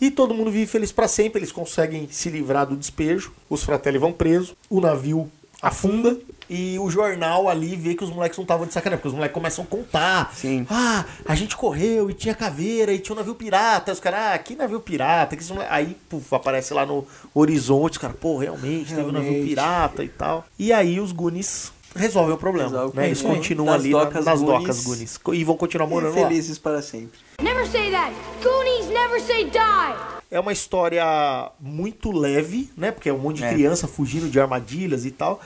E todo mundo vive feliz pra sempre, eles conseguem se livrar do despejo, os fratelli vão presos, o navio afunda. E o jornal ali vê que os moleques não estavam de sacanagem, porque os moleques começam a contar. Sim. Ah, a gente correu e tinha caveira e tinha um navio pirata. Os caras, ah, que navio pirata? Que esse moleque... Aí, puf, aparece lá no horizonte, os caras, pô, realmente, teve um navio Realmente. pirata e tal. E aí os Goonies resolvem o problema. Resolve o né? Eles problema. continuam Das ali na- docas nas Goonies. docas Goonies. E vão continuar morando lá. Felizes para sempre. Never say that. Goonies never say die. É uma história muito leve, né? Porque é um monte de É. criança fugindo de armadilhas e tal.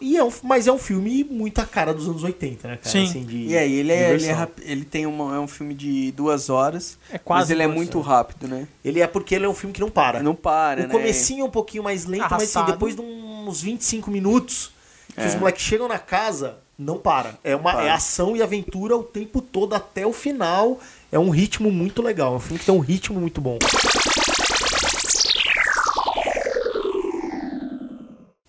E é um, mas é um filme muito a cara dos anos 80, né, cara? Sim. Assim, de E aí, ele, é, ele, é ele tem uma, é um filme de duas horas, É quase mas ele é muito horas. rápido, né? Ele é porque ele é um filme que não para. Não para, o né? comecinho é um pouquinho mais lento, mas assim, depois de uns 25 minutos que É. os moleques chegam na casa, não para. É uma Para. é ação e aventura o tempo todo até o final. É um ritmo muito legal. É um filme que tem um ritmo muito bom.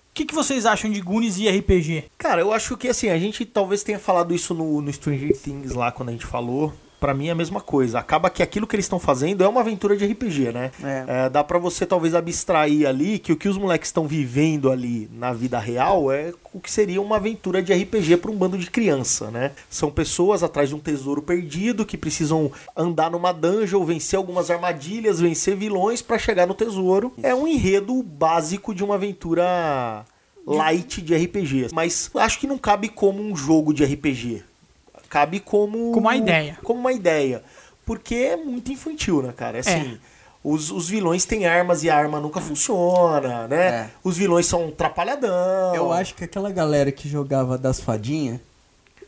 O que, que vocês acham de Goonies e RPG? Cara, eu acho que assim, a gente talvez tenha falado isso no, no Stranger Things lá quando a gente falou. Pra mim é a mesma coisa. Acaba que aquilo que eles estão fazendo é uma aventura de RPG, né? É. É, dá pra você talvez abstrair ali que o que os moleques estão vivendo ali na vida real é o que seria uma aventura de RPG pra um bando de criança, né? São pessoas atrás de um tesouro perdido que precisam andar numa dungeon, vencer algumas armadilhas, vencer vilões pra chegar no tesouro. É um enredo básico de uma aventura light de RPG. Mas acho que não cabe como um jogo de RPG. Cabe como. Como uma ideia. Como uma ideia. Porque é muito infantil, né, cara? É assim. Os, os vilões têm armas e a arma nunca funciona, né? É. Os vilões são trapalhadão. Eu acho que aquela galera que jogava das fadinhas,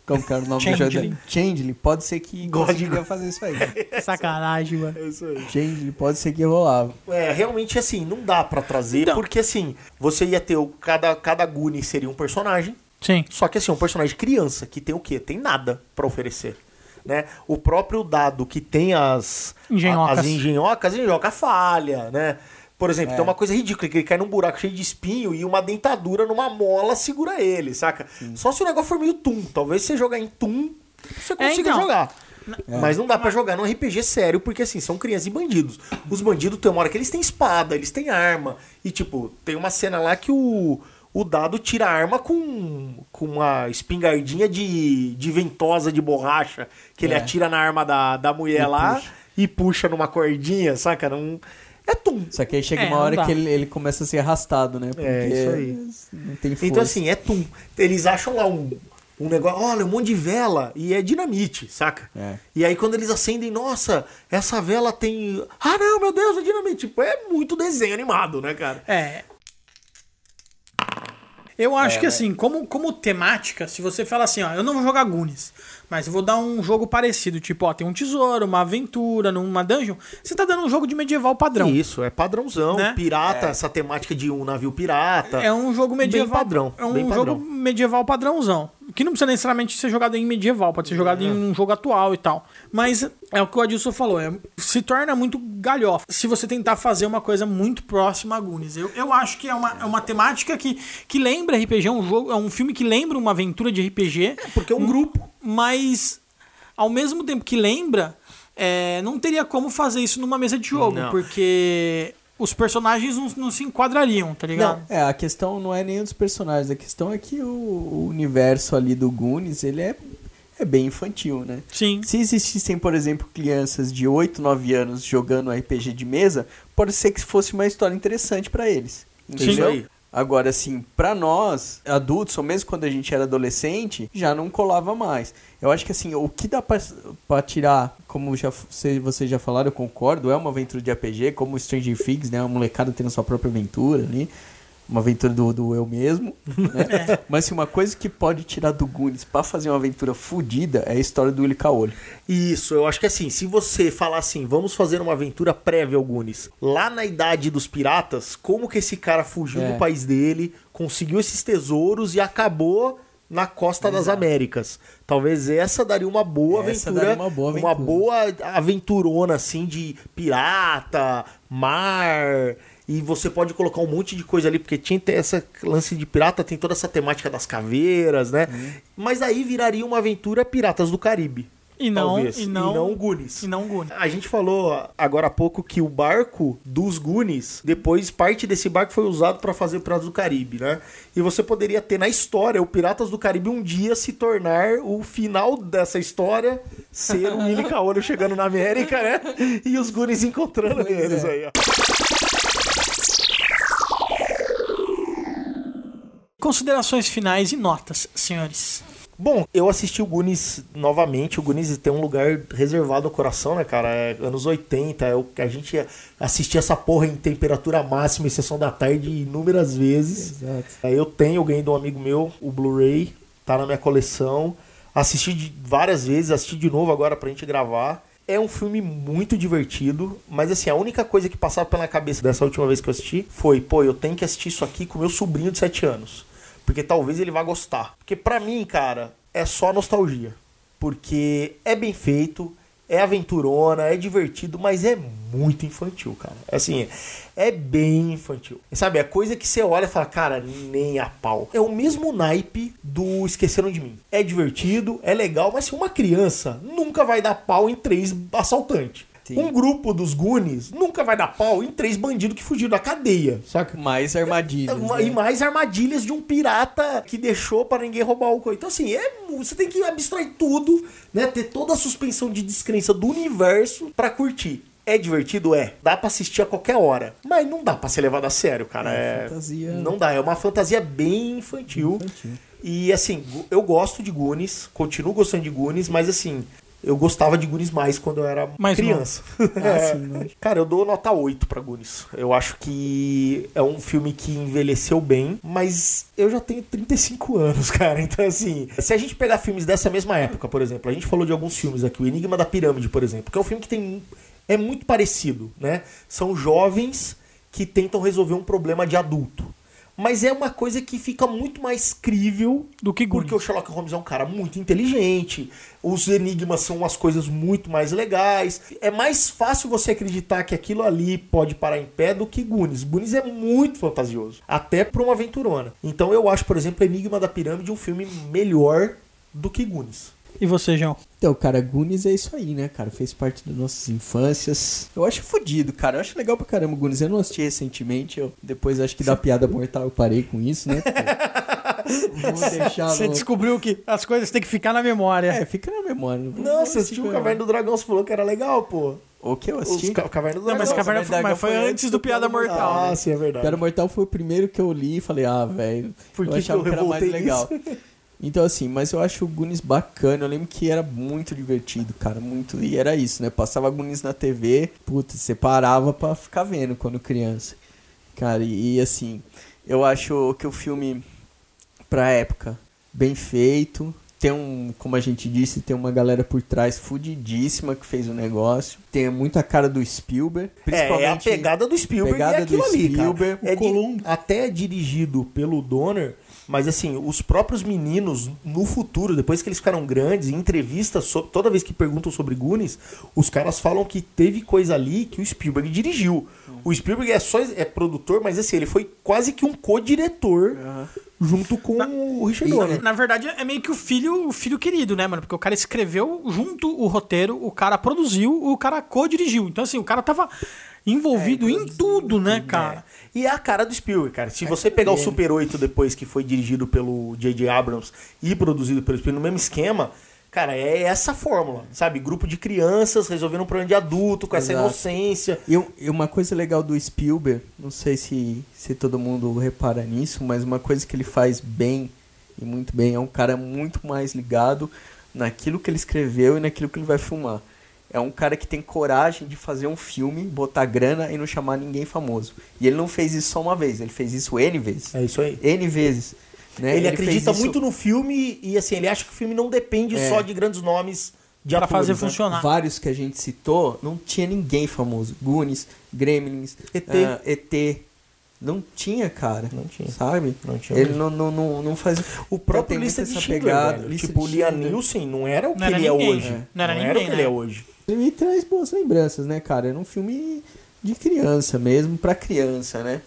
como que era o nome do jogo? Changeling, pode ser que conseguiria fazer isso aí. Sacanagem, mano. É isso aí. Changeling, pode ser que rolava. É, realmente assim, não dá pra trazer, Não. porque assim, você ia ter o, cada, cada Goonie seria um personagem, Sim. Só que assim, um personagem criança que tem o quê? Tem nada pra oferecer. Né? O próprio dado que tem as Engenhocas. a- as engenhocas, a engenhoca falha, né? Por exemplo, É. tem uma coisa ridícula, que ele cai num buraco cheio de espinho e uma dentadura numa mola segura ele, saca? Só se o negócio for meio tum. Talvez você jogar em tum, você consiga então. jogar. Mas não dá pra jogar num RPG sério, porque assim, são crianças e bandidos. Os bandidos tem uma hora que eles têm espada, eles têm arma. E tipo, tem uma cena lá que o, o dado tira a arma com, com uma espingardinha de, de ventosa de borracha, que ele É. atira na arma da, da mulher E lá puxa. e puxa numa cordinha, saca? Não, é tum. Só que aí chega É, uma hora dá. que ele, ele começa a ser arrastado, né? Porque É, isso aí. Não tem força. Então, assim, é tum. Eles acham lá um, um negócio, olha, um monte de vela, e é dinamite, saca? É. E aí, quando eles acendem, nossa, essa vela tem. Ah, não, meu Deus, é dinamite. Tipo, é muito desenho animado, né, cara? É. Eu acho que assim, como, como temática, se você fala assim, ó, eu não vou jogar Goonies, mas eu vou dar um jogo parecido, tipo, ó, tem um tesouro, uma aventura, numa dungeon, você tá dando um jogo de medieval padrão. Isso, é padrãozão. Né? Pirata, essa temática de um navio pirata. É um jogo medieval. Bem padrão, É um bem padrão. jogo medieval padrãozão. Que não precisa necessariamente ser jogado em medieval, pode ser jogado em um jogo atual e tal. Mas é o que o Adilson falou, é, se torna muito galhofa se você tentar fazer uma coisa muito próxima a Goonies. Eu, eu acho que é uma, é uma temática que, que lembra RPG, é um, jogo, é um filme que lembra uma aventura de RPG. Porque é um grupo. Mas, ao mesmo tempo que lembra, é, não teria como fazer isso numa mesa de jogo, Não. porque os personagens não, não se enquadrariam, tá ligado? É, a questão não é nem dos personagens, a questão é que o, o universo ali do Goonies, ele é, é bem infantil, né? Sim. Se existissem, por exemplo, crianças de 8, 9 anos jogando RPG de mesa, pode ser que fosse uma história interessante pra eles. Isso Entendeu? aí. Agora, assim, pra nós, adultos, ou mesmo quando a gente era adolescente, já não colava mais. Eu acho que, assim, o que dá pra tirar, como já, você- vocês já falaram, eu concordo, é uma aventura de RPG, como Stranger Things, né? Uma molecada tendo sua própria aventura ali. Uma aventura do, do eu mesmo. Né? Mas, assim, uma coisa que pode tirar do Goonies pra fazer uma aventura fodida é a história do Willy Caolho. Isso, eu acho que assim, se você falar assim, vamos fazer uma aventura prévia, Algunes, lá na idade dos piratas, como que esse cara fugiu É. do país dele, conseguiu esses tesouros e acabou na costa das Américas. Talvez essa daria uma boa Essa aventura, daria uma boa aventura. boa aventurona assim de pirata, mar, e você pode colocar um monte de coisa ali, porque tinha essa lance de pirata, tem toda essa temática das caveiras, né? Uhum. Mas aí viraria uma aventura Piratas do Caribe. E não, talvez. e não, e não Goonies. E não Goonies. A gente falou agora há pouco que o barco dos Goonies, depois parte desse barco foi usado para fazer o Piratas do Caribe, né? E você poderia ter na história o Piratas do Caribe um dia se tornar o final dessa história ser o Willy Caolho chegando na América, né? E os Goonies encontrando eles aí, ó. Considerações finais e notas, senhores. Bom, eu assisti o Goonies novamente. O Goonies tem um lugar reservado ao coração, né, cara? É anos 80. É o que a gente assistia essa porra em temperatura máxima, em sessão da tarde, inúmeras vezes. Exato. É, Eu tenho, eu ganhei de um amigo meu, o Blu-ray, tá na minha coleção. Assisti de- várias vezes, assisti de novo agora pra gente gravar. É um filme muito divertido, mas assim, a única coisa que passava pela cabeça dessa última vez que eu assisti foi, pô, eu tenho que assistir isso aqui com meu sobrinho de 7 anos. Porque talvez ele vá gostar. Porque pra mim, cara, é só nostalgia. Porque é bem feito, é aventurona, é divertido, mas é muito infantil, cara. Assim, é bem infantil. Sabe, é coisa que você olha e fala, cara, nem a pau. É o mesmo naipe do Esqueceram de Mim. É divertido, é legal, mas se uma criança nunca vai dar pau em três assaltantes. Um grupo dos Goonies nunca vai dar pau em três bandidos que fugiram da cadeia, saca? Mais armadilhas. Né? E mais armadilhas de um pirata que deixou para ninguém roubar o coisa. Então, assim, é, você tem que abstrair tudo, né? Ter toda a suspensão de descrença do universo pra curtir. É divertido? É. Dá pra assistir a qualquer hora. Mas não dá pra ser levado a sério, cara. É É, fantasia. Não dá. É uma fantasia bem infantil. Infantil. E, assim, eu gosto de Goonies. Continuo gostando de Goonies, mas, assim... Eu gostava de Goonies mais quando eu era Mais criança. Ah, né? Cara, eu dou nota 8 pra Goonies. Eu acho que é um filme que envelheceu bem, mas eu já tenho 35 anos, cara. Então, assim, se a gente pegar filmes dessa mesma época, por exemplo, a gente falou de alguns filmes aqui, o Enigma da Pirâmide, por exemplo, que é um filme que tem. é muito parecido, né? São jovens que tentam resolver um problema de adulto. Mas é uma coisa que fica muito mais crível Do que porque Goonies. o Sherlock Holmes é um cara muito inteligente, os enigmas são umas coisas muito mais legais. É mais fácil você acreditar que aquilo ali pode parar em pé do que Goonies. Goonies é muito fantasioso, até pra uma aventurona. Então eu acho, por exemplo, Enigma da Pirâmide um filme melhor do que Goonies. E você, João? Então, cara, Goonies é isso aí, né, cara? Fez parte das nossas infâncias. Eu acho fodido, cara. Eu acho legal pra caramba o Goonies. Eu não assisti recentemente. Eu, depois acho que da piada mortal eu parei com isso, né? Você no... descobriu que as coisas têm que ficar na memória. É, fica na memória. Não, você assistiu o Caverna do Dragão, você falou que era legal, pô. O que eu assisti? Ca- Caverna do Não, Dragão. mas, Caverna Caverna foi, do mas foi Dragão antes do Piada Mortal. Ah, né? sim, é verdade. Piada Mortal foi o primeiro que eu li e falei, ah, velho, eu que que achava eu que, era mais legal. Então, assim, mas eu acho o Goonies bacana. Eu lembro que era muito divertido, cara. Muito. E era isso, né? Passava Goonies na TV, puta, você parava pra ficar vendo quando criança. Cara, e, e, assim, eu acho que o filme, pra época, bem feito. Tem um, como a gente disse, tem uma galera por trás fudidíssima que fez o negócio. Tem muita cara do Spielberg. É, é a pegada do Spielberg pegada é aquilo do ali, cara. Spielberg, É o Columbo. até é dirigido pelo Donner, mas assim, os próprios meninos no futuro, depois que eles ficaram grandes, em entrevistas, toda vez que perguntam sobre Goonies, os caras falam que teve coisa ali que o Spielberg dirigiu. O Spielberg é só é produtor, mas assim, ele foi quase que um co-diretor junto com o Richard Donner. Na verdade, é meio que o filho, o filho querido, né, mano? Porque o cara escreveu junto o roteiro, o cara produziu, o cara co-dirigiu. Então, assim, o cara tava envolvido em tudo, né, cara? É. E é a cara do Spielberg, cara. Se você pegar o Super 8 depois que foi dirigido pelo J.J. Abrams e produzido pelo Spielberg no mesmo esquema, cara, é essa fórmula, sabe? Grupo de crianças resolvendo um problema de adulto com essa Exato. inocência. E, um- e uma coisa legal do Spielberg, não sei se, se todo mundo repara nisso, mas uma coisa que ele faz bem e muito bem é um cara muito mais ligado naquilo que ele escreveu e naquilo que ele vai filmar. É um cara que tem coragem de fazer um filme, botar grana e não chamar ninguém famoso. E ele não fez isso só uma vez, ele fez isso N vezes. É isso aí. N vezes. né? Ele, fez acredita isso- muito no filme e assim, ele acha que o filme não depende É. só de grandes nomes de Pra fazer né? funcionar. Vários que a gente citou, não tinha ninguém famoso. Goonies, Gremlins, ET. ah, ET. Não tinha, cara. Não tinha. Sabe? Não tinha Ele não, não, não, não faz. O próprio Lista de Schindler, pegada, velho. Lista tipo, o de Liam Schindler. Nielsen não era o que Não era ele ninguém, é hoje. é. Não era o ninguém, que né? ele é hoje. E traz boas lembranças, né, cara? Era um filme de criança mesmo, pra criança, né?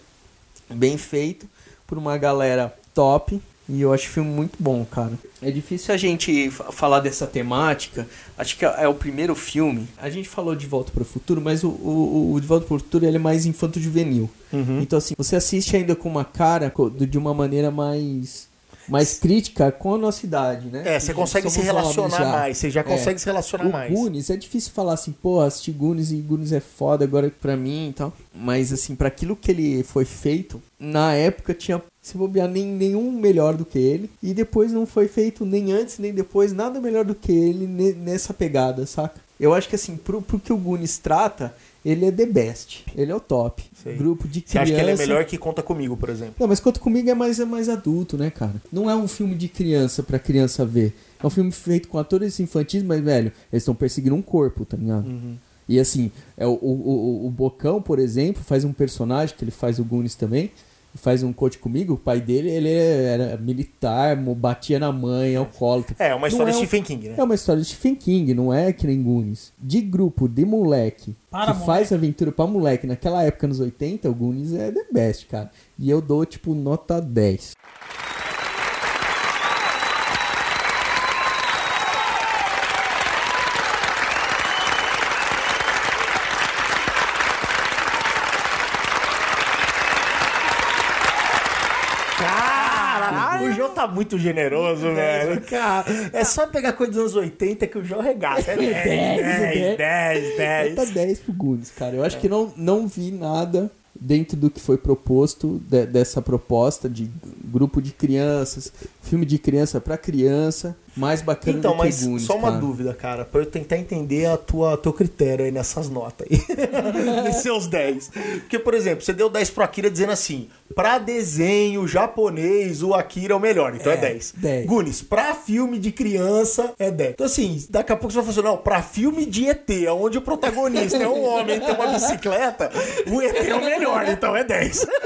Bem feito, por uma galera top. E eu acho o filme muito bom, cara. É difícil a gente fa- falar dessa temática. Acho que é o primeiro filme. A gente falou de Volta para o Futuro, mas o, o, o De Volta para o Futuro ele é mais infanto-juvenil. Uhum. Então, assim, você assiste ainda com uma cara de uma maneira mais. Mais crítica com a nossa idade, né? É, você consegue se relacionar já. mais. Você já É. consegue se relacionar O mais. Goonies, é difícil falar assim, pô, assisti Goonies e Goonies é foda agora pra mim e tal. Mas, assim, pra aquilo que ele foi feito, na época tinha, se bobear, nem, nenhum melhor do que ele. E depois não foi feito nem antes nem depois nada melhor do que ele ne- nessa pegada, saca? Eu acho que, assim, pro, pro que o Goonies trata, ele é the best. Ele é o top. Sei. Grupo de Você criança. acha que ele é melhor que Conta Comigo, por exemplo? Não, mas Conta Comigo é mais, é mais adulto, né, cara? Não é um filme de criança pra criança ver. É um filme feito com atores infantis, mas, velho, eles estão perseguindo um corpo, tá ligado? E assim, é, o, o, o, o Bocão, por exemplo, faz um personagem, que ele faz o Goonies também, faz um coach comigo, o pai dele, ele era militar, mo- batia na mãe, alcoólatra. É, uma história Não de é um- Stephen King, né? É uma história de Stephen King, não é que nem Goonies. De grupo, de moleque, Para que faz aventura pra moleque naquela época, nos 80, o Goonies é the best, cara. E eu dou, tipo, nota 10. Cara, o João tá muito generoso, velho. Cara, é só pegar coisa dos anos 80 que o João regaça. É 10, 10, 10, 10. Nota 10 pro Goonies, cara. Eu acho que não, não vi nada dentro do que foi proposto, de- dessa proposta de grupo de crianças, filme de criança pra criança, mais bacana Então, do que mas Goonies, só uma cara. dúvida, cara, pra eu tentar entender a tua teu critério aí nessas notas aí. Nesses seus 10. Porque, por exemplo, você deu 10 pro Akira dizendo assim: pra desenho japonês, o Akira é o melhor, então é, É, 10. 10. Gunis, pra filme de criança é 10. Então, assim, daqui a pouco você vai falar assim: não, pra filme de ET, onde o protagonista é um homem e tem uma bicicleta, o ET é o melhor, então é 10.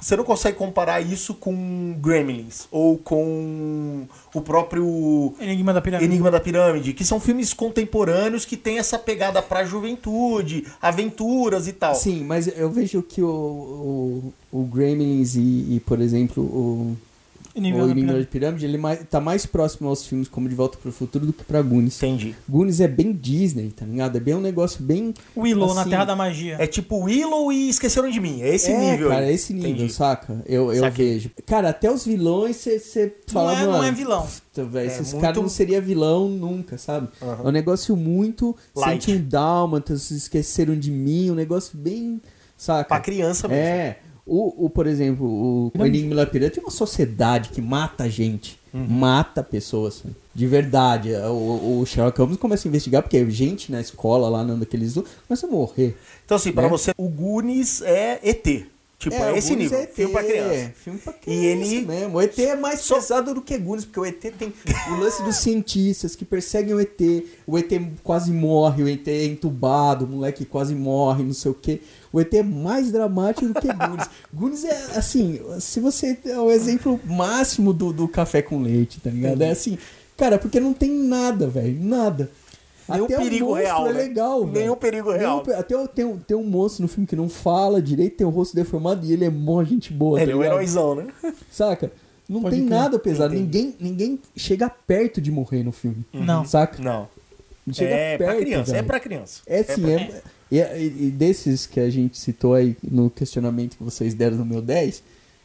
Você não consegue comparar isso com Gremlins ou com o próprio Enigma da Pirâmide. Enigma da Pirâmide, que são filmes contemporâneos que tem essa pegada pra juventude, aventuras e tal. Sim, mas eu vejo que o, o, o Gremlins e, e, por exemplo, o, Enigma o Pirâmide. da Pirâmide, ele mais, tá mais próximo aos filmes como De Volta pro Futuro do que pra Goonies. Entendi. Goonies é bem Disney, tá ligado? É bem um negócio bem... Willow na assim, Terra da Magia. É tipo Willow e Esqueceram de Mim. É esse é, nível. cara, é esse nível, Entendi. saca? Eu, eu Saquei. vejo. Cara, até os vilões você fala, não, é, mano... não é vilão. Puta, velho, É esse muito- cara não seria vilão nunca, sabe? É um negócio muito... Light. Sente um dálmatas, esqueceram de mim, um negócio bem... Saca? Pra criança mesmo. É. O, o, por exemplo, o, o Enigma da Pirâmide tem uma sociedade que mata gente. Uhum. Mata pessoas. De verdade. O, o Sherlock Holmes começa a investigar porque gente na escola lá naqueles zoo começa a morrer. Então, assim, pra Né? você, o Goonies é ET. Tipo, é, o esse Goonies nível. é ET, filme pra criança. Filme pra E criança ele- mesmo. O ET é mais pesado do que Goonies, porque o ET tem o lance dos cientistas que perseguem o ET. O ET quase morre, o ET é entubado, o moleque quase morre, não sei o quê. O ET é mais dramático do que Goonies. Goonies é, assim, se você... É o exemplo máximo do, do café com leite, tá ligado? É assim... Cara, porque não tem nada, velho. Nada. Nenhum Até o perigo monstro real, é né? legal, velho. Nenhum perigo Nenhum real. pe- Até o- tem, um- tem um monstro no filme que não fala direito, tem o rosto deformado e ele é mó gente boa, Ele tá é um heróizão, né? Saca? Não Pode tem crer. nada pesado. Entendi. Ninguém, ninguém chega perto de morrer no filme. Não. Saca? Não. Chega É perto, pra criança, é pra criança. É sim, pra- é, e, e- desses que a gente citou aí no questionamento que vocês deram no meu 10,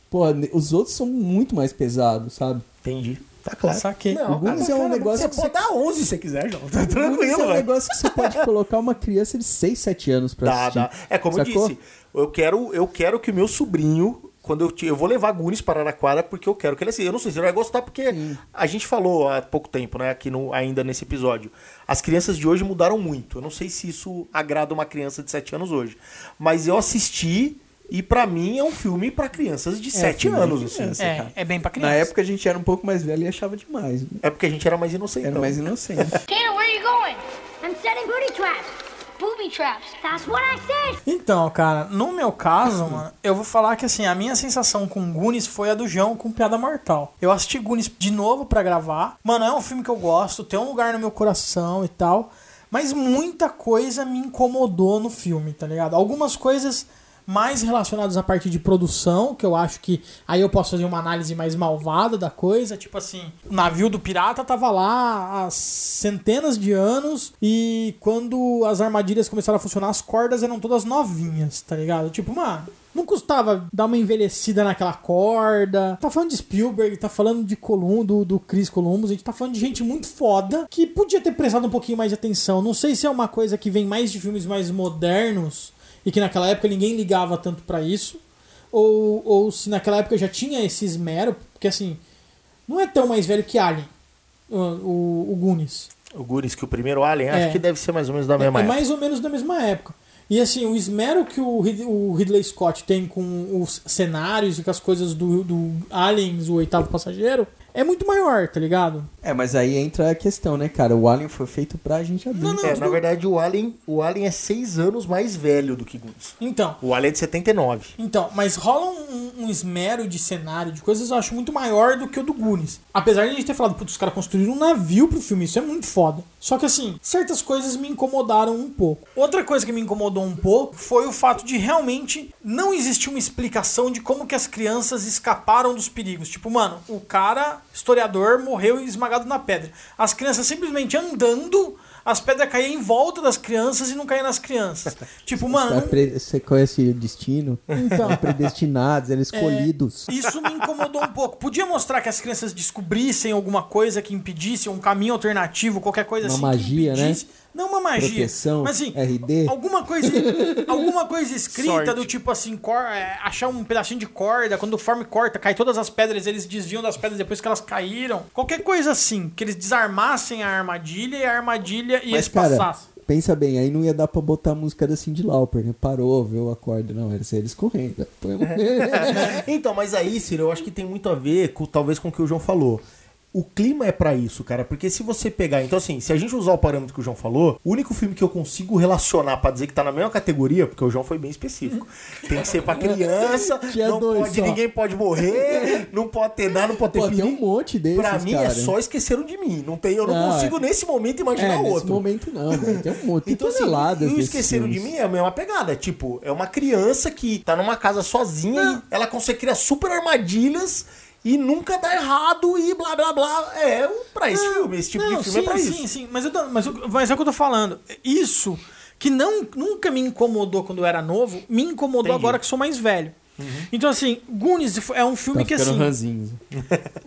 pô, os outros são muito mais pesados, sabe? Entendi. Tá claro. Saquei. Não, O Goonies é um cara, negócio Você que pode dar 11 se você quiser, João. Tá tranquilo, é um negócio que você pode colocar uma criança de 6, 7 anos pra Dá, assistir. dá. É como Sacou? eu disse, eu quero, eu quero que o meu sobrinho, quando eu, ti- eu vou levar Gunis para Araraquara porque eu quero que ele assista. Eu não sei se ele vai gostar porque a gente falou há pouco tempo, né, aqui no, ainda nesse episódio. As crianças de hoje mudaram muito. Eu não sei se isso agrada uma criança de 7 anos hoje, mas eu assisti e pra mim é um filme pra crianças de 7 filme de anos, assim. criança. É, cara. é bem pra criança. Na época a gente era um pouco mais velho e achava demais. né? É porque a gente era mais inocente. Era mais inocente. Tanner, where are you going? I'm setting booty traps. Então, cara, no meu caso, mano, eu vou falar que assim, a minha sensação com Goonies foi a do João com Piada Mortal. Eu assisti Goonies de novo pra gravar. Mano, é um filme que eu gosto, tem um lugar no meu coração e tal. Mas muita coisa me incomodou no filme, tá ligado? Algumas coisas mais relacionados à parte de produção, que eu acho que aí eu posso fazer uma análise mais malvada da coisa, tipo assim, o navio do pirata tava lá há centenas de anos e quando as armadilhas começaram a funcionar, as cordas eram todas novinhas, tá ligado? Tipo, mano, não custava dar uma envelhecida naquela corda. Tá falando de Spielberg, tá falando de Colum, do, do Chris Columbus, a gente tá falando de gente muito foda que podia ter prestado um pouquinho mais de atenção. Não sei se é uma coisa que vem mais de filmes mais modernos e que naquela época ninguém ligava tanto pra isso, ou, ou se naquela época já tinha esse esmero, porque assim, não é tão mais velho que Alien, o, o, o Goonies. O Goonies, que o primeiro Alien, É. acho que deve ser mais ou menos da É, mesma é época. mais ou menos da mesma época. E assim, o esmero que o, Rid- o Ridley Scott tem com os cenários e com as coisas do, do Aliens, o oitavo passageiro, é muito maior, tá ligado? É, mas aí entra a questão, né, cara? O Alien foi feito pra gente adulto. Não, não, É, tudo- na verdade, o Alien, o Alien é seis anos mais velho do que Goonies. Então, O Alien é de 79. então, mas rola um, um esmero de cenário, de coisas eu acho muito maior do que o do Goonies. Apesar de a gente ter falado, putz, os caras construíram um navio pro filme, isso é muito foda. Só que assim, certas coisas me incomodaram um pouco. Outra coisa que me incomodou um pouco foi o fato de realmente não existir uma explicação de como que as crianças escaparam dos perigos. Tipo, mano, o cara, historiador, morreu esmagado na pedra. As crianças simplesmente andando, as pedras caíam em volta das crianças e não caíam nas crianças. tipo, mano, Você conhece o destino? Então. Predestinados, eles escolhidos. Isso me incomodou um pouco. Podia mostrar que as crianças descobrissem alguma coisa que impedisse, um caminho alternativo, qualquer coisa Uma assim. magia, impedisse. Não uma magia. Proteção, mas assim, RD. alguma coisa, alguma coisa escrita Sorte. do tipo assim, cor- é, achar um pedacinho de corda, quando o forme corta, cai todas as pedras, eles desviam das pedras depois que elas caíram. Qualquer coisa assim, que eles desarmassem a armadilha e a armadilha e eles Mas, cara, passassem. pensa bem, aí não ia dar pra botar a música da Cindy Lauper, né? Parou, viu a corda. Não, era eles correndo. Então, mas aí, Ciro, eu acho que tem muito a ver com talvez com o que o João falou. O clima é pra isso, cara, porque se você pegar, então assim, se a gente usar o parâmetro que o João falou, o único filme que eu consigo relacionar pra dizer que tá na mesma categoria, porque o João foi bem específico. Tem que ser pra criança, não pode, só. ninguém pode morrer, não pode ter nada, não pode ter Pô, tem um monte desses, Pra mim cara. é só esqueceram de mim. Não tem, eu não, Não, consigo é- nesse momento imaginar É, nesse outro. momento não, velho. Tem um monte. Então, assim, e o Esqueceram de. Mim é a mesma pegada. Tipo, é uma criança que tá numa casa sozinha e ela consegue criar super armadilhas e nunca dá errado e blá blá blá. É pra esse filme. Esse tipo Não, de filme sim, é pra sim, isso. sim, mas, eu tô- mas, eu- mas é o que eu tô falando. Isso que não, nunca me incomodou quando eu era novo, me incomodou Entendi. agora que sou mais velho. Então, assim, Goonies é um filme Tá que, assim, ranzinho.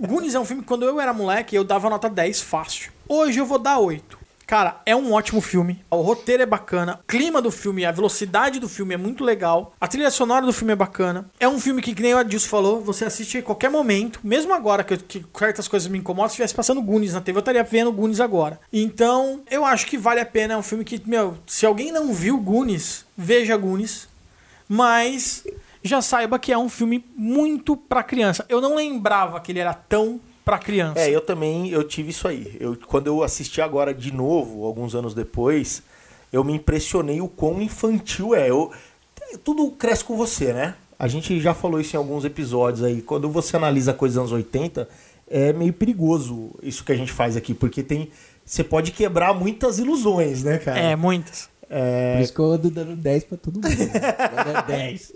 Goonies é um filme que quando eu era moleque, eu dava nota 10 fácil. Hoje eu vou dar 8. Cara, é um ótimo filme. O roteiro é bacana. O clima do filme, a velocidade do filme é muito legal. A trilha sonora do filme é bacana. É um filme que, que nem o Adilson falou, você assiste em qualquer momento. Mesmo agora que, que certas coisas me incomodam, se estivesse passando Goonies na TV, eu estaria vendo Goonies agora. Então, eu acho que vale a pena. É um filme que, meu, se alguém não viu Goonies, veja Goonies. Mas já saiba que é um filme muito pra criança. Eu não lembrava que ele era tão pra criança. É, eu também eu tive isso aí. Eu, quando eu assisti agora de novo, alguns anos depois, eu me impressionei o quão infantil é. Eu, tudo cresce com você, né? A gente já falou isso em alguns episódios aí. Quando você analisa coisas dos anos 80, é meio perigoso isso que a gente faz aqui, porque tem. Você pode quebrar muitas ilusões, né, cara? É, muitas. É, Por isso que eu ando dando 10 pra todo mundo. Vai dar 10.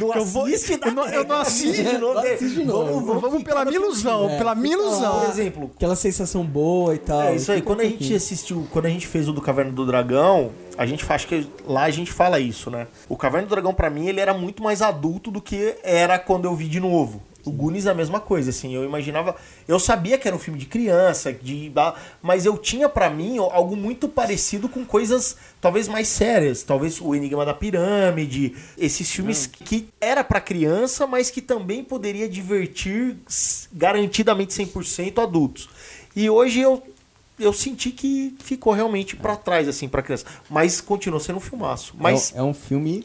não Eu vou- assiste, eu não- eu não assisto de novo. Não assiste de novo. Vamos, vamos, pela minha ilusão, É, pela minha ilusão. Por exemplo, Aquela sensação boa e tal. É isso aí. Quando a gente assistiu, quando a gente fez o do Caverna do Dragão, a gente faz que lá a gente fala isso, né? O Caverna do Dragão pra mim ele era muito mais adulto do que era quando eu vi de novo. O Goonies é a mesma coisa, assim. Eu imaginava, eu sabia que era um filme de criança, de, mas eu tinha pra mim algo muito parecido com coisas talvez mais sérias, talvez o Enigma da Pirâmide, esses filmes que era pra criança, mas que também poderia divertir garantidamente 100% adultos. E hoje eu eu senti que ficou realmente pra trás, assim, pra criança. Mas continuou sendo um filmaço. Mas É, um- é um filme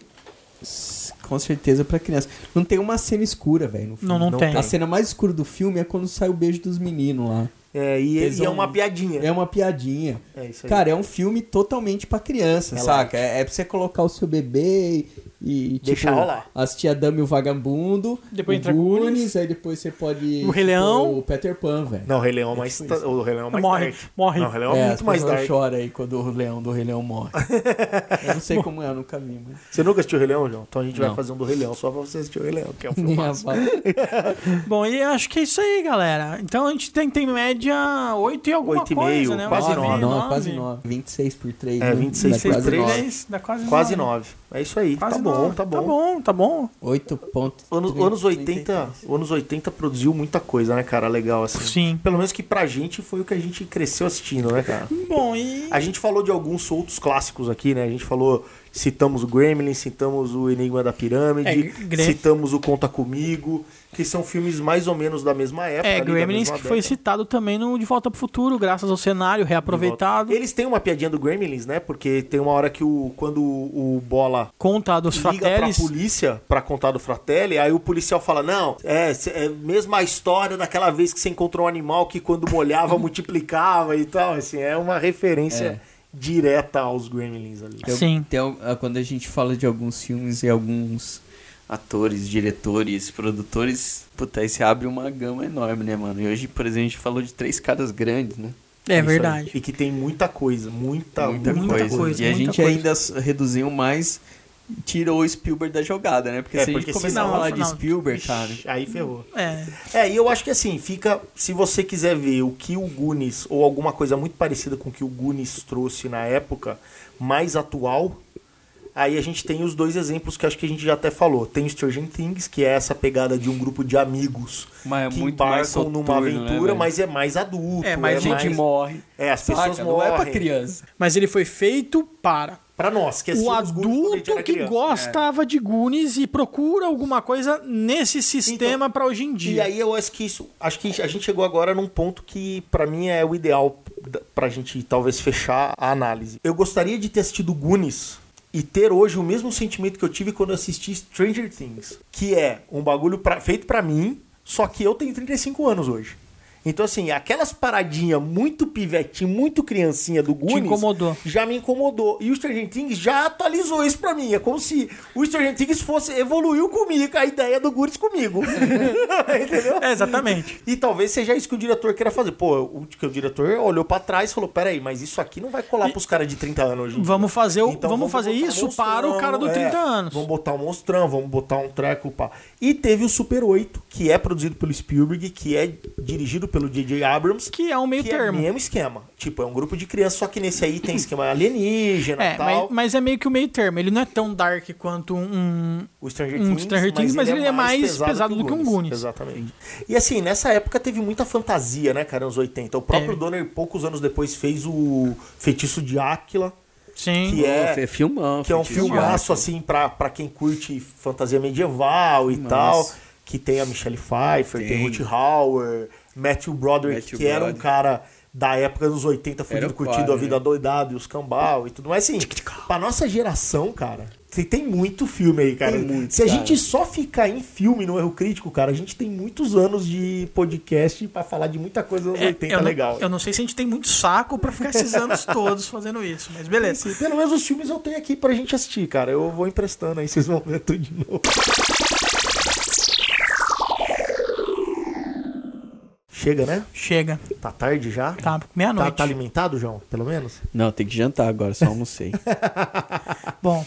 com certeza pra criança. Não tem uma cena escura, velho. no filme. Não, não, tem. A cena mais escura do filme é quando sai o beijo dos meninos lá. é, e, e é uma piadinha. É uma piadinha. É isso aí. Cara, é um filme totalmente pra criança, Relaxa. saca? É, é pra você colocar o seu bebê e tipo, Deixar rolar. assistir a Dama e o Vagabundo, Depois o entra Goonies. aí depois você pode O Rei Leão. o Peter Pan, velho. Não, o Rei Leão é mais. ta- O Rei Leão é mais Morre, dark. morre. Não, o Rei Leão é, É, muito mais dark. choram aí quando o leão do Rei Leão morre. eu não sei como é, eu nunca vi, mas... Você nunca assistiu o Rei Leão, João? Então a gente vai Não. fazer um do Rei Leão só pra você assistir o Rei Leão, que é um filme. Bom, e acho que é isso aí, galera. Então a gente tem, tem média 8 e alguma Oito e coisa, meio, né? quase Oito e nove. meio, Não, é quase 9. 26 por 3. É, 26 por quase três. 9. Três, dá quase Quase nove. 9. É isso aí. Quase tá bom, nove. tá bom. Tá bom, tá bom. 8 pontos. Anos, anos 80, anos 80 produziu muita coisa, né, cara? Legal, assim. Sim. Pelo menos que pra gente foi o que a gente cresceu assistindo, né, cara? Bom, e. A gente falou de alguns outros clássicos aqui, né? A gente falou, citamos o Gremlin, citamos o Enigma da Pirâmide, É, citamos o Conta Comigo, que são filmes mais ou menos da mesma época. É, Gremlins mesma que foi citado também no De Volta pro Futuro, graças ao cenário reaproveitado. Eles têm uma piadinha do Gremlins, né? Porque tem uma hora que o quando o Bola Conta dos liga Fratellis. pra polícia pra contar do Fratelli, aí o policial fala: Não, é, é mesmo a história daquela vez que você encontrou um animal que quando molhava multiplicava e tal. Assim, é uma referência É. direta aos Gremlins ali. Sim. ah, quando a gente fala de alguns filmes e alguns atores, diretores, produtores, puta, aí você abre uma gama enorme, né, mano? E hoje, por exemplo, a gente falou de três caras grandes, né? É Isso aí. verdade. E que tem muita coisa, muita, muita, muita, coisa. coisa, E a muita gente coisa. ainda reduziu mais, tirou o Spielberg da jogada, né? Porque É, se a gente porque começar a falar de não, Spielberg, cara... Aí ferrou. É. É, e eu acho que assim, fica. Se você quiser ver o que o Goonies, ou alguma coisa muito parecida com o que o Goonies trouxe na época, mais atual, aí a gente tem os dois exemplos que acho que a gente já até falou. Tem o Stranger Things, que é essa pegada de um grupo de amigos Mas é que muito mais embarcam numa soturno, né, aventura, velho? mas é mais adulto. É, mais gente morre. É, as pessoas Saca? Não morrem. é pra criança. Mas ele foi feito para Pra nós, que o assistimos Goonies quando a gente adulto que gostava de Goonies e procura alguma coisa nesse sistema pra hoje em dia. E aí eu acho que isso, acho que a gente chegou agora num ponto que pra mim é o ideal pra gente talvez fechar a análise. Eu gostaria de ter assistido Goonies e ter hoje o mesmo sentimento que eu tive quando eu assisti Stranger Things, que é um bagulho pra- feito pra mim, só que eu tenho 35 anos hoje. Então, assim, aquelas paradinhas muito pivetinho, muito criancinha do Goonies... incomodou. Já me incomodou. E o Stranger Things já atualizou isso pra mim. É como se o Stranger Things fosse... Evoluiu comigo, a ideia do Goonies comigo. Entendeu? É, exatamente. E talvez seja isso que o diretor queira fazer. Pô, o, que o diretor olhou pra trás e falou: peraí, mas isso aqui não vai colar pros caras de 30 anos hoje. em dia." Vamos fazer, o, Então vamos fazer botar um isso monstrão, para o cara do é, 30 anos. Vamos botar um monstrão, vamos botar um treco, pá. E teve o Super 8, que é produzido pelo Spielberg, que é dirigido pelo J.J. Abrams. Que é um meio que termo. é o mesmo esquema. Tipo, é um grupo de crianças, só que nesse aí tem esquema alienígena É, e mas, tal. mas é meio que o meio termo. Ele não é tão dark quanto um. O Stranger um Things, Stranger Things, mas ele é mais pesado do que um Goonies. Exatamente. E assim, nessa época teve muita fantasia, né, cara, nos 80. O próprio É. Donner, poucos anos depois, fez o Feitiço de Áquila, Sim. que é, É filmão. que é um filmaço, assim, pra, pra quem curte fantasia medieval e Nossa. tal. Que tem a Michelle Pfeiffer, tem, Tem. Ruth Hauer, Matthew Broderick, Matthew que era um Broderick. cara da época dos 80, Era fudido, curtindo a quadro, vida né? doidado e os cambal e tudo mais. Assim, pra nossa geração, cara, tem- tem muito filme aí, cara. Tem muito, Se a cara. gente só ficar em filme no Erro Crítico, cara, a gente tem muitos anos de podcast pra falar de muita coisa dos É, 80 eu, não, legal. eu não sei se a gente tem muito saco pra ficar esses anos todos fazendo isso, mas beleza. Sim, Pelo menos os filmes eu tenho aqui pra gente assistir, cara. Eu vou emprestando aí, vocês vão ver tudo de novo. Chega, né? Chega. Tá tarde já? Tá, Tá, meia-noite. tá alimentado, João? Pelo menos? Não, tem que jantar agora, só almocei. Bom,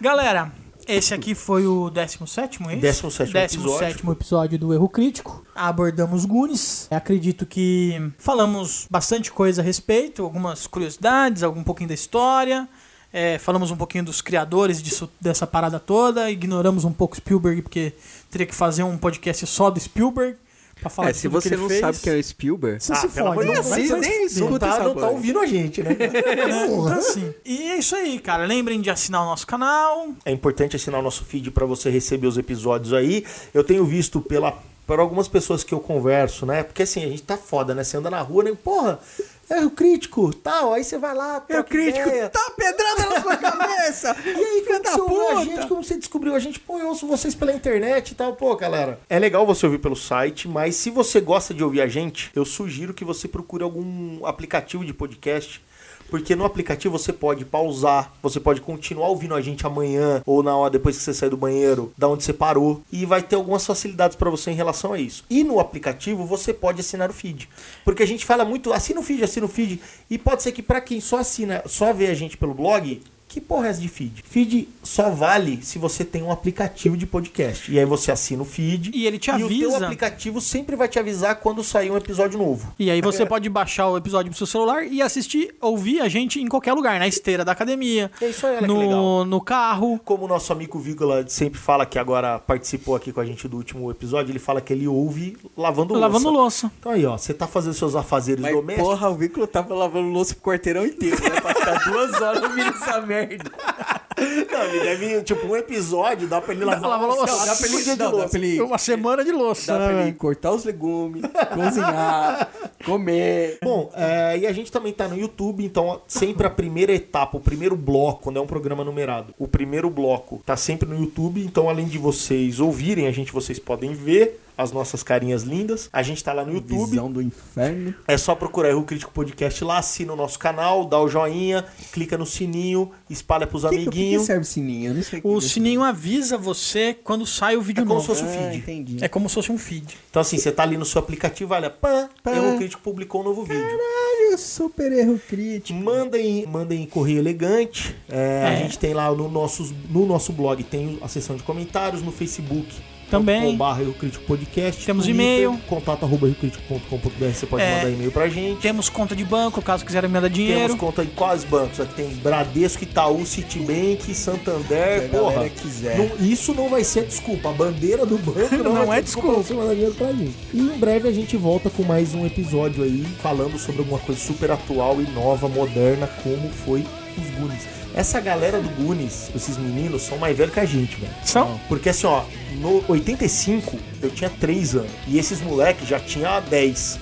galera, esse aqui foi o 17 é isso? 17º 17º episódio do Erro Crítico. Abordamos Goonies. Acredito que falamos bastante coisa a respeito, algumas curiosidades, algum pouquinho da história. É, falamos um pouquinho dos criadores disso, dessa parada toda. Ignoramos um pouco Spielberg, porque teria que fazer um podcast só do Spielberg. Pra falar É, se você não fez. sabe quem é o Spielberg, Você se Ah, pelo fode. Não, vai nem se não tá, não tá ouvindo a gente, né? Então, assim, E é isso aí, cara. Lembrem de assinar o nosso canal. É importante assinar o nosso feed para você receber os episódios aí. Eu tenho visto pela por algumas pessoas que eu converso, né? Porque assim, a gente tá foda, né? Você anda na rua, né? Porra, é o crítico, tal. Aí você vai lá, É o troca crítico, ideia. tá pedrada na sua cabeça! E aí, como da a gente, como você descobriu a gente? Pô, eu ouço vocês pela internet e tal. Pô, galera, é legal você ouvir pelo site, mas se você gosta de ouvir a gente, eu sugiro que você procure algum aplicativo de podcast. Porque no aplicativo você pode pausar, você pode continuar ouvindo a gente amanhã ou na hora depois que você sair do banheiro, da onde você parou, e vai ter algumas facilidades para você em relação a isso. E no aplicativo você pode assinar o feed. Porque a gente fala muito, assina o feed, assina o feed, e pode ser que para quem só assina, só vê a gente pelo blog, que porra é essa de feed? Feed só vale se você tem um aplicativo de podcast. E aí você assina o feed. E ele te E o teu avisa. aplicativo sempre vai te avisar quando sair um episódio novo. E aí você pode baixar o episódio pro seu celular e assistir, ouvir a gente em qualquer lugar, na esteira da academia, É isso aí, olha que legal. no, no carro. Como o nosso amigo Vícola sempre fala, que agora participou aqui com a gente do último episódio, ele fala que ele ouve lavando louça. Lavando louça. Então aí, ó, você tá fazendo seus afazeres Mas domésticos. porra, o Vínculo tava lavando louça pro quarteirão inteiro, né? Pra ficar duas horas ouvindo essa merda. Não, ele deve, tipo, um episódio, dá pra ele lavar lavar louça. Não, Dá pra ele, não, dá pra ele, Uma semana de louça, dá né, pra ele cortar os legumes, cozinhar, comer. Bom, é, e a gente também tá no YouTube, então sempre a primeira etapa, o primeiro bloco, quando é um programa numerado, o primeiro bloco tá sempre no YouTube, então além de vocês ouvirem a gente, vocês podem ver as nossas carinhas lindas. A gente tá lá no YouTube. Visão do inferno. É só procurar o Crítico Podcast lá, assina o nosso canal, dá o joinha, clica no sininho, espalha pros que, o que amiguinhos. serve sininho? Eu não sei O que sininho avisa você quando sai o vídeo É como novo. se fosse um Ah, feed. entendi. É como se fosse um feed. Então assim, você tá ali no seu aplicativo, olha, pã, Erro Crítico publicou um novo vídeo. Caralho, super erro crítico. Mandem, mandem correio elegante. É, A É. gente tem lá no, nossos, no nosso blog, tem a seção de comentários, no Facebook. Também. barra Erro Crítico Podcast. Temos e-mail. Contato arroba errocrítico.com.br. Você pode É. mandar e-mail pra gente. Temos conta de banco, caso quiserem me dar Temos dinheiro. conta em quais bancos? Aqui tem Bradesco, Itaú, Citibank, Santander, Se porra. quiser. Não- isso não vai ser desculpa. A bandeira do banco não, Não é desculpa você mandar dinheiro pra gente. E em breve a gente volta com mais um episódio aí, falando sobre alguma coisa super atual e nova, moderna, como foi os Goonies. Essa galera do Goonies, esses meninos, são mais velhos que a gente, velho. São? Porque assim, ó, no 85 eu tinha 3 anos. E esses moleques já tinham 10.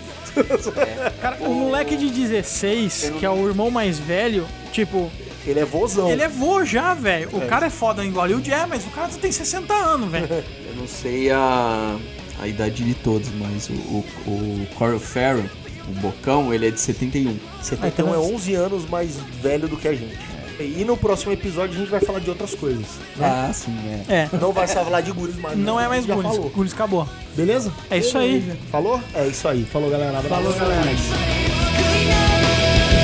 Cara, o moleque de 16, que é o irmão mais velho, tipo, Ele é vozão. ele é vô já, velho. O cara é foda em Hollywood, é, mas o cara tem 60 anos, velho. Eu não sei a, a idade de todos, mas o, o, o Corey Farrell, o Bocão, ele é de 71. 71 Ah, então é é- 11 anos mais velho do que a gente. E no próximo episódio a gente vai falar de outras coisas. Né? Ah, sim, é. É. Não vai só falar de Guris, mas Não é a mais Gunis. falou. Acabou. Beleza? É isso aí. Beleza. Falou? É isso aí. Falou, galera. Abraço. Falou, galera. Eu também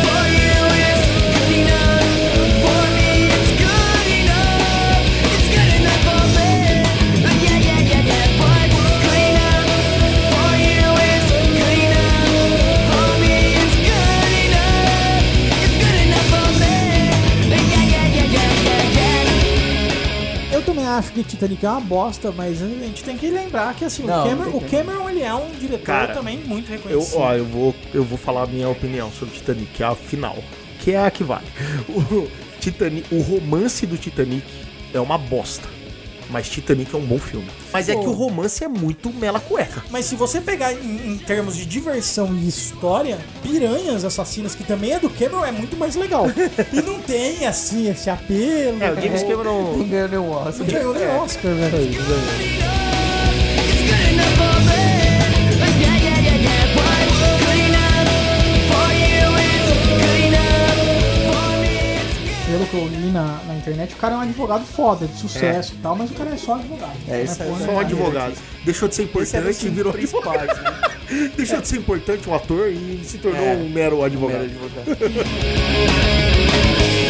acho que Titanic é uma bosta, mas a gente tem que lembrar que assim, Não, o, Cameron, o Cameron ele é um diretor Cara, também muito Eu, reconhecido. ó, eu vou, eu vou falar a minha opinião sobre Titanic, que é a final. Que é a que vale. O, Titanic, o romance do Titanic é uma bosta. Mas Titanic é um bom filme. Mas é Pô. que o romance é muito mela cueca. Mas se você pegar em, em termos de diversão e história, Piranhas Assassinas, que também é do Cameron, é muito mais legal. e não tem, assim, esse apelo. É, o James Cameron. Não ganhou nenhum Oscar. Não ganhou nem Oscar, velho. Pelo que eu li na, na internet, o cara é um advogado foda, de sucesso e tal, mas o cara é só advogado. É, Não isso aí, porra Só um nenhuma. advogado. Deixou de ser era importante e virou advogado. né? Deixou de ser importante um ator e se tornou É, um mero advogado. Primeiro advogado.